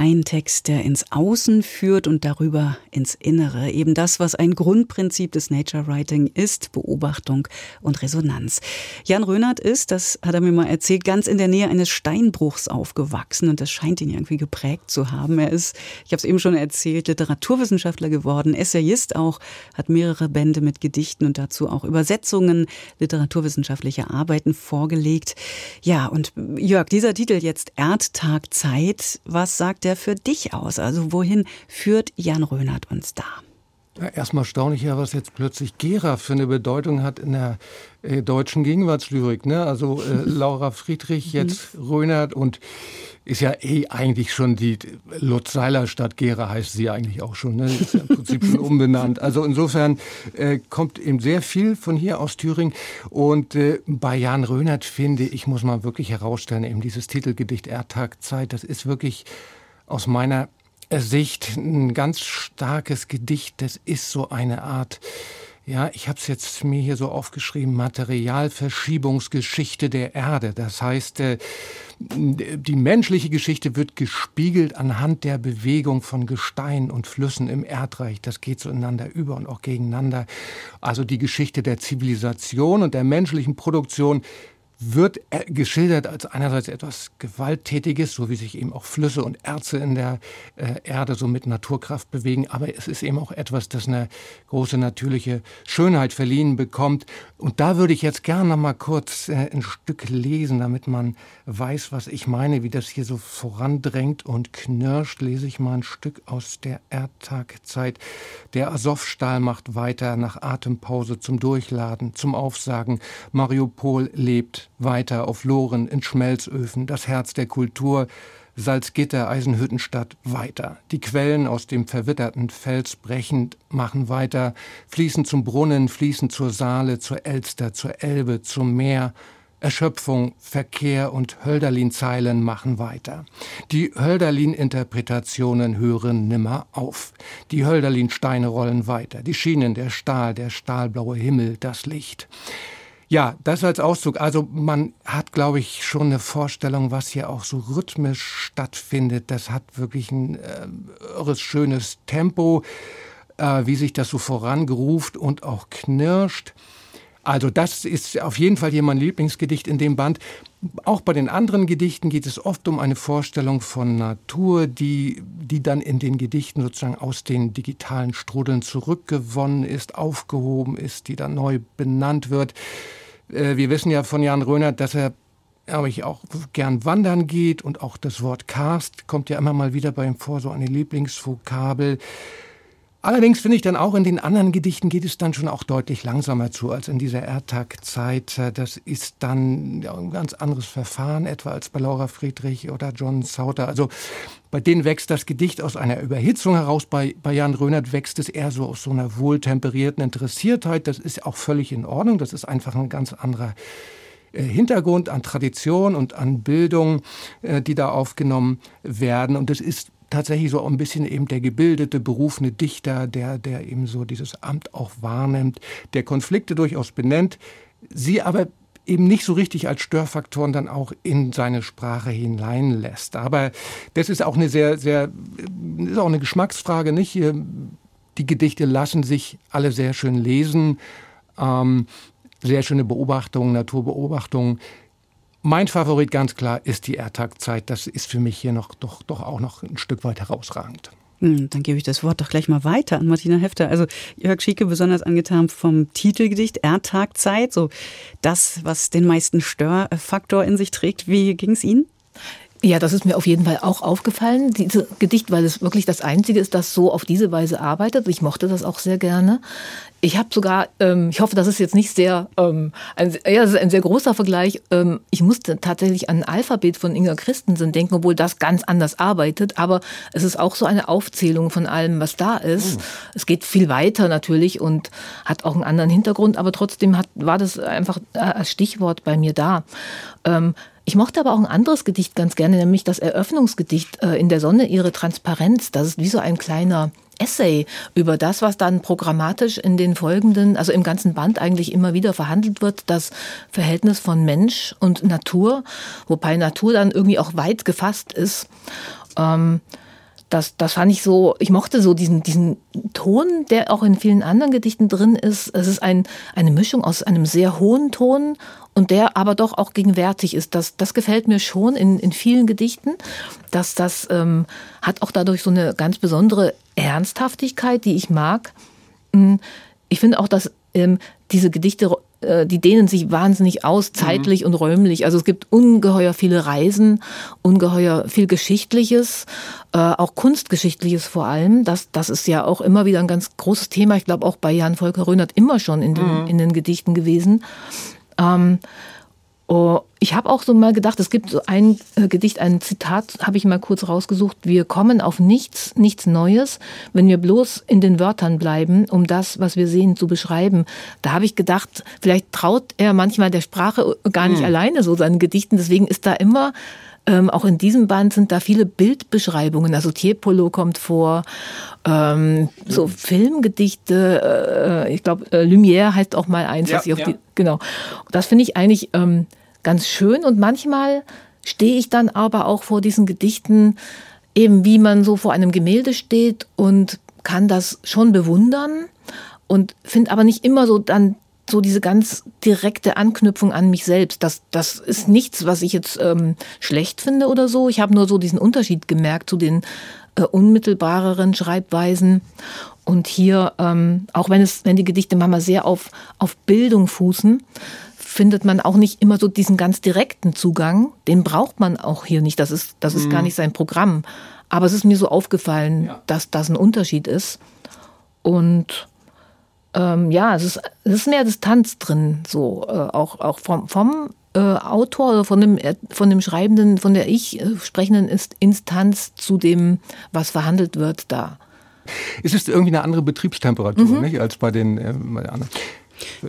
Ein Text, der ins Außen führt und darüber ins Innere. Eben das, was ein Grundprinzip des Nature Writing ist, Beobachtung und Resonanz. Jan Rönert ist, das hat er mir mal erzählt, ganz in der Nähe eines Steinbruchs aufgewachsen und das scheint ihn irgendwie geprägt zu haben. Er ist, ich habe es eben schon erzählt, Literaturwissenschaftler geworden, Essayist auch, hat mehrere Bände mit Gedichten und dazu auch Übersetzungen literaturwissenschaftlicher Arbeiten vorgelegt. Ja, und Jörg, dieser Titel jetzt Erdtag Zeit, was sagt der für dich aus? Also wohin führt Jan Rönert uns da? Ja, erstmal staunlich ja, was jetzt plötzlich Gera für eine Bedeutung hat in der äh, deutschen Gegenwartslyrik. Ne? Also äh, Laura Friedrich, mhm. jetzt Rönert und ist ja eh eigentlich schon die Lutz-Seiler Stadt Gera heißt sie eigentlich auch schon. Ne? Ist ja im Prinzip schon umbenannt. Also insofern äh, kommt eben sehr viel von hier aus Thüringen. Und äh, bei Jan Rönert finde ich, muss man wirklich herausstellen, eben dieses Titelgedicht Erdtagzeit, das ist wirklich aus meiner Sicht ein ganz starkes Gedicht. Das ist so eine Art, ja, ich habe es jetzt mir hier so aufgeschrieben, Materialverschiebungsgeschichte der Erde. Das heißt, äh, die menschliche Geschichte wird gespiegelt anhand der Bewegung von Gestein und Flüssen im Erdreich. Das geht so ineinander über und auch gegeneinander. Also die Geschichte der Zivilisation und der menschlichen Produktion wird geschildert als einerseits etwas Gewalttätiges, so wie sich eben auch Flüsse und Erze in der äh, Erde so mit Naturkraft bewegen, aber es ist eben auch etwas, das eine große natürliche Schönheit verliehen bekommt. Und da würde ich jetzt gerne noch mal kurz äh, ein Stück lesen, damit man weiß, was ich meine, wie das hier so vorandrängt und knirscht, lese ich mal ein Stück aus der Erdtagzeit. Der Asowstahl macht weiter nach Atempause zum Durchladen, zum Aufsagen. Mariupol lebt weiter auf Loren, in Schmelzöfen, das Herz der Kultur, Salzgitter, Eisenhüttenstadt weiter. Die Quellen aus dem verwitterten Fels brechend machen weiter, fließen zum Brunnen, fließen zur Saale, zur Elster, zur Elbe, zum Meer. Erschöpfung, Verkehr und Hölderlin-Zeilen machen weiter. Die Hölderlin-Interpretationen hören nimmer auf. Die Hölderlin-Steine rollen weiter. Die Schienen, der Stahl, der stahlblaue Himmel, das Licht. Ja, das als Auszug. Also man hat, glaube ich, schon eine Vorstellung, was hier auch so rhythmisch stattfindet. Das hat wirklich ein äh, irres, schönes Tempo, äh, wie sich das so vorangeruft und auch knirscht. Also das ist auf jeden Fall hier mein Lieblingsgedicht in dem Band. Auch bei den anderen Gedichten geht es oft um eine Vorstellung von Natur, die, die dann in den Gedichten sozusagen aus den digitalen Strudeln zurückgewonnen ist, aufgehoben ist, die dann neu benannt wird. Äh, wir wissen ja von Jan Röhnert, dass er glaube ich, auch gern wandern geht und auch das Wort Karst kommt ja immer mal wieder bei ihm vor, so eine Lieblingsvokabel. Allerdings finde ich dann auch in den anderen Gedichten geht es dann schon auch deutlich langsamer zu als in dieser Erdtag-Zeit. Das ist dann ein ganz anderes Verfahren, etwa als bei Laura Friedrich oder John Sauter. Also bei denen wächst das Gedicht aus einer Überhitzung heraus. Bei, bei Jan Rönert wächst es eher so aus so einer wohltemperierten Interessiertheit. Das ist auch völlig in Ordnung. Das ist einfach ein ganz anderer äh, Hintergrund an Tradition und an Bildung, äh, die da aufgenommen werden. Und das ist tatsächlich so ein bisschen eben der gebildete, berufene Dichter, der, der eben so dieses Amt auch wahrnimmt, der Konflikte durchaus benennt, sie aber eben nicht so richtig als Störfaktoren dann auch in seine Sprache hineinlässt. Aber das ist auch eine sehr, sehr, ist auch eine Geschmacksfrage, nicht? Die Gedichte lassen sich alle sehr schön lesen. Ähm, sehr schöne Beobachtungen, Naturbeobachtungen. Mein Favorit ganz klar ist die Erdtagzeit. Das ist für mich hier noch doch, doch auch noch ein Stück weit herausragend. Hm, dann gebe ich das Wort doch gleich mal weiter an Martina Hefter. Also Jörg Schieke besonders angetan vom Titelgedicht Erdtagzeit, so das, was den meisten Störfaktor in sich trägt. Wie ging es Ihnen? Ja, das ist mir auf jeden Fall auch aufgefallen, dieses Gedicht, weil es wirklich das Einzige ist, das so auf diese Weise arbeitet. Ich mochte das auch sehr gerne. Ich habe sogar, ähm, ich hoffe, das ist jetzt nicht sehr, ähm, ein, ja, das ist ein sehr großer Vergleich. Ähm, ich musste tatsächlich an ein Alphabet von Inga Christensen denken, obwohl das ganz anders arbeitet. Aber es ist auch so eine Aufzählung von allem, was da ist. Oh. Es geht viel weiter natürlich und hat auch einen anderen Hintergrund, aber trotzdem hat, war das einfach äh, als Stichwort bei mir da. Ähm, ich mochte aber auch ein anderes Gedicht ganz gerne, nämlich das Eröffnungsgedicht äh, in der Sonne, ihre Transparenz. Das ist wie so ein kleiner Essay über das, was dann programmatisch in den folgenden, also im ganzen Band eigentlich immer wieder verhandelt wird, das Verhältnis von Mensch und Natur, wobei Natur dann irgendwie auch weit gefasst ist. Ähm, das, das fand ich so, ich mochte so diesen, diesen Ton, der auch in vielen anderen Gedichten drin ist. Es ist ein, eine Mischung aus einem sehr hohen Ton und der aber doch auch gegenwärtig ist. Das, das gefällt mir schon in, in vielen Gedichten. Dass das ähm, hat auch dadurch so eine ganz besondere Ernsthaftigkeit, die ich mag. Hm, ich finde auch, dass ähm, diese Gedichte die dehnen sich wahnsinnig aus, zeitlich mhm. und räumlich. Also es gibt ungeheuer viele Reisen, ungeheuer viel Geschichtliches, äh, auch Kunstgeschichtliches vor allem. Das, das ist ja auch immer wieder ein ganz großes Thema. Ich glaube auch bei Jan Volker Röhnert immer schon in den, mhm. in den Gedichten gewesen. Ähm, Oh, ich habe auch so mal gedacht, es gibt so ein äh, Gedicht, ein Zitat, habe ich mal kurz rausgesucht. Wir kommen auf nichts, nichts Neues, wenn wir bloß in den Wörtern bleiben, um das, was wir sehen, zu beschreiben. Da habe ich gedacht, vielleicht traut er manchmal der Sprache gar nicht hm. alleine so seinen Gedichten. Deswegen ist da immer ähm, auch in diesem Band sind da viele Bildbeschreibungen. Also Tierpolo kommt vor, ähm, so Filmgedichte. Äh, ich glaube, äh, Lumière heißt auch mal eins, ja, was ich auf ja. die genau. Das finde ich eigentlich ähm, ganz schön und manchmal stehe ich dann aber auch vor diesen Gedichten, eben wie man so vor einem Gemälde steht und kann das schon bewundern und finde aber nicht immer so dann so diese ganz direkte Anknüpfung an mich selbst. Das, das ist nichts, was ich jetzt ähm, schlecht finde oder so. Ich habe nur so diesen Unterschied gemerkt zu den äh, unmittelbareren Schreibweisen. Und hier, ähm, auch wenn es, wenn die Gedichte manchmal sehr auf, auf Bildung fußen, findet man auch nicht immer so diesen ganz direkten Zugang. Den braucht man auch hier nicht. Das ist, das ist mhm. gar nicht sein Programm. Aber es ist mir so aufgefallen, ja. dass das ein Unterschied ist. Und ähm, ja, es ist, es ist mehr Distanz drin, so äh, auch, auch vom, vom äh, Autor oder von dem, äh, von dem Schreibenden, von der ich äh, sprechenden Instanz zu dem, was verhandelt wird, da. Es ist irgendwie eine andere Betriebstemperatur mhm. nicht, als bei den äh, anderen.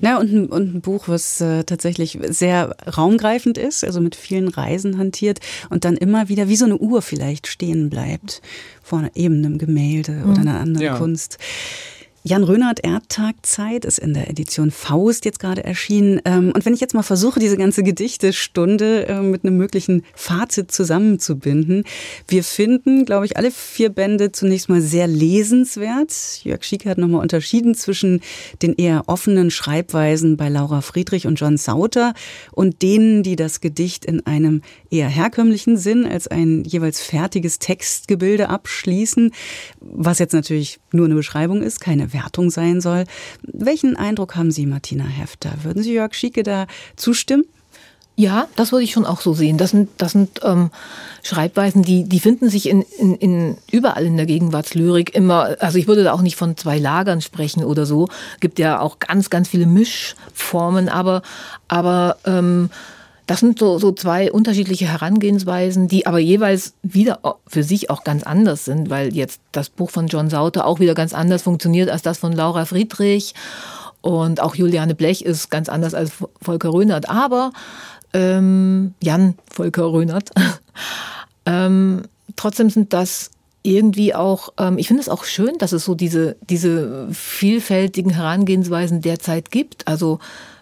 Ja, und ein, und ein Buch, was äh, tatsächlich sehr raumgreifend ist, also mit vielen Reisen hantiert und dann immer wieder wie so eine Uhr vielleicht stehen bleibt vor eben einem Gemälde mhm. oder einer anderen ja. Kunst. Jan Rönert Erdtagzeit ist in der Edition Faust jetzt gerade erschienen. Ähm, und wenn ich jetzt mal versuche, diese ganze Gedichtestunde äh, mit einem möglichen Fazit zusammenzubinden. Wir finden, glaube ich, alle vier Bände zunächst mal sehr lesenswert. Jörg Schieke hat nochmal unterschieden zwischen den eher offenen Schreibweisen bei Laura Friedrich und John Sauter und denen, die das Gedicht in einem eher herkömmlichen Sinn als ein jeweils fertiges Textgebilde abschließen, was jetzt natürlich nur eine Beschreibung ist, keine Wertung sein soll. Welchen Eindruck haben Sie, Martina Hefter? Würden Sie Jörg Schieke da zustimmen? Ja, das würde ich schon auch so sehen. Das sind, das sind ähm, Schreibweisen, die, die finden sich in, in, in überall in der Gegenwartslyrik immer. Also ich würde da auch nicht von zwei Lagern sprechen oder so. Gibt ja auch ganz, ganz viele Mischformen, aber, aber ähm, das sind so, so zwei unterschiedliche Herangehensweisen, die aber jeweils wieder für sich auch ganz anders sind, weil jetzt das Buch von John Sauter auch wieder ganz anders funktioniert als das von Laura Friedrich. Und auch Juliane Blech ist ganz anders als Volker Röhnert. Aber ähm, Jan Volker Röhnert. ähm, trotzdem sind das irgendwie auch, ähm, ich finde es auch schön, dass es so diese, diese vielfältigen Herangehensweisen derzeit gibt. Also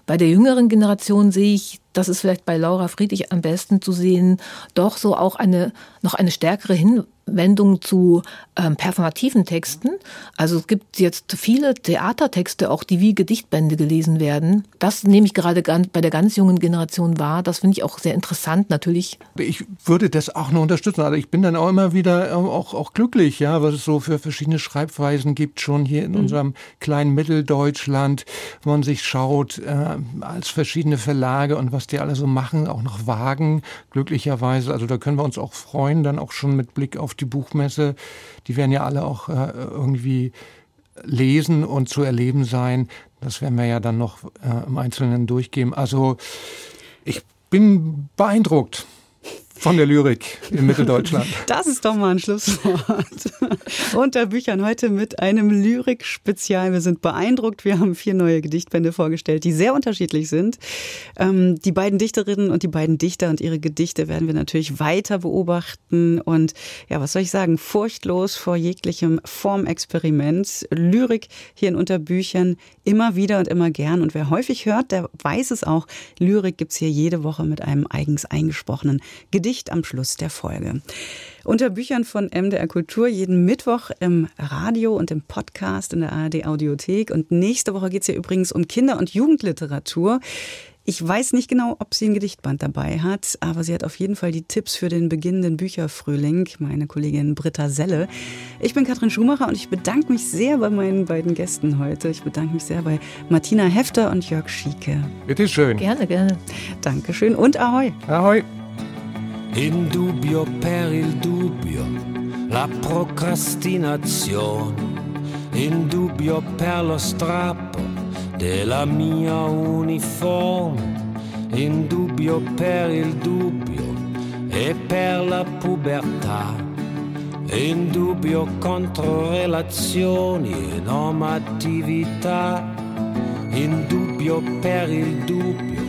bei der jüngeren Generation sehe ich, das ist vielleicht bei Laura Friedrich am besten zu sehen, doch so auch eine, noch eine stärkere Hin Wendung zu ähm, performativen Texten. Also es gibt jetzt viele Theatertexte, auch die wie Gedichtbände gelesen werden. Das nehme ich gerade bei der ganz jungen Generation wahr. Das finde ich auch sehr interessant natürlich. Ich würde das auch nur unterstützen. Also ich bin dann auch immer wieder auch, auch glücklich, ja, was es so für verschiedene Schreibweisen gibt, schon hier in mhm. unserem kleinen Mitteldeutschland, wo man sich schaut, äh, als verschiedene Verlage und was die alle so machen, auch noch wagen, glücklicherweise. Also da können wir uns auch freuen, dann auch schon mit Blick auf die Buchmesse. Die werden ja alle auch äh, irgendwie lesen und zu erleben sein. Das werden wir ja dann noch äh, im Einzelnen durchgehen. Also ich bin beeindruckt von der Lyrik in Mitteldeutschland. Das ist doch mal ein Schlusswort. Unter Büchern heute mit einem Lyrik-Spezial. Wir sind beeindruckt. Wir haben vier neue Gedichtbände vorgestellt, die sehr unterschiedlich sind. Ähm, die beiden Dichterinnen und die beiden Dichter und ihre Gedichte werden wir natürlich weiter beobachten. Und ja, was soll ich sagen? Furchtlos vor jeglichem Formexperiment. Lyrik hier in Unterbüchern immer wieder und immer gern. Und wer häufig hört, der weiß es auch. Lyrik gibt's hier jede Woche mit einem eigens eingesprochenen Gedicht Gedicht am Schluss der Folge. Unter Büchern von MDR Kultur jeden Mittwoch im Radio und im Podcast in der ARD Audiothek. Und nächste Woche geht es hier übrigens um Kinder- und Jugendliteratur. Ich weiß nicht genau, ob sie ein Gedichtband dabei hat, aber sie hat auf jeden Fall die Tipps für den beginnenden Bücherfrühling, meine Kollegin Britta Selle. Ich bin Katrin Schumacher und ich bedanke mich sehr bei meinen beiden Gästen heute. Ich bedanke mich sehr bei Martina Hefter und Jörg Schieke. Bitte schön. Gerne, gerne. Dankeschön und Ahoi. Ahoi. In dubbio per il dubbio, la procrastinazione. In dubbio per lo strappo della mia uniforme, in dubbio per il dubbio e per la pubertà, in dubbio contro relazioni e normatività, in dubbio per il dubbio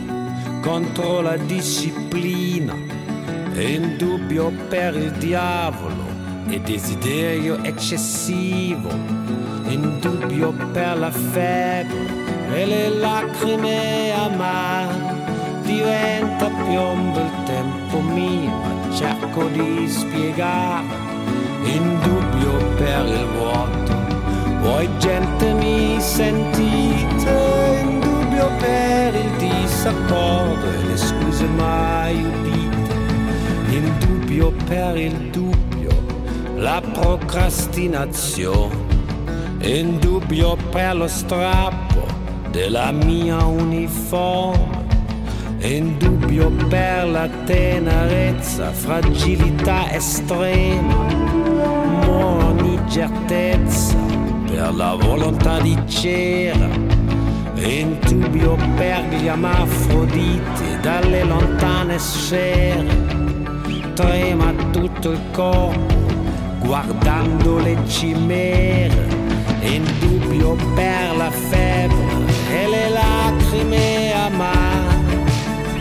contro la disciplina, in dubbio per il diavolo e desiderio eccessivo, in dubbio per la febbre e le lacrime amare. Diventa piombo il tempo mio, ma cerco di spiegare. In dubbio per il vuoto, voi gente mi sentite? In dubbio per il disaccordo e le scuse mai udite. In dubbio per il dubbio, la procrastinazione. In dubbio per lo strappo della mia uniforme. In dubbio per la tenerezza, fragilità estrema, ogni certezza per la volontà di cera. In dubbio per gli amafroditi dalle lontane sfere. Trema tutto il corpo guardando le cimere. In dubbio per la febbre e le lacrime amare.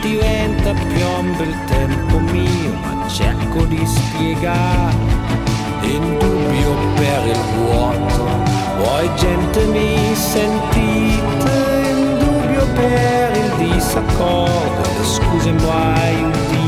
Diventa piombo il tempo mio, ma cerco di spiegare. In dubbio per il vuoto, voi gente mi sentite? In dubbio per il disaccordo, scuse mai udite. In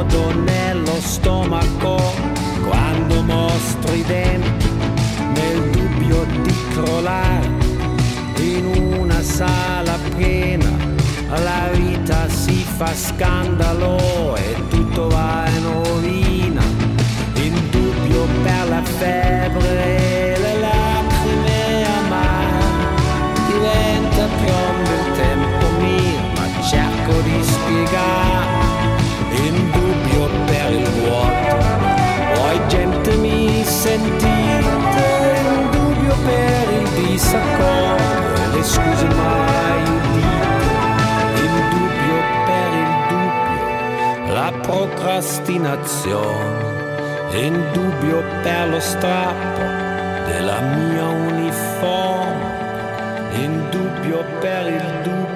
Nodo nello stomaco quando mostri i denti. Nel dubbio di crollare in una sala piena la vita si fa scandalo e procrastinazione in dubbio per lo strappo della mia uniforme. In dubbio per il dubbio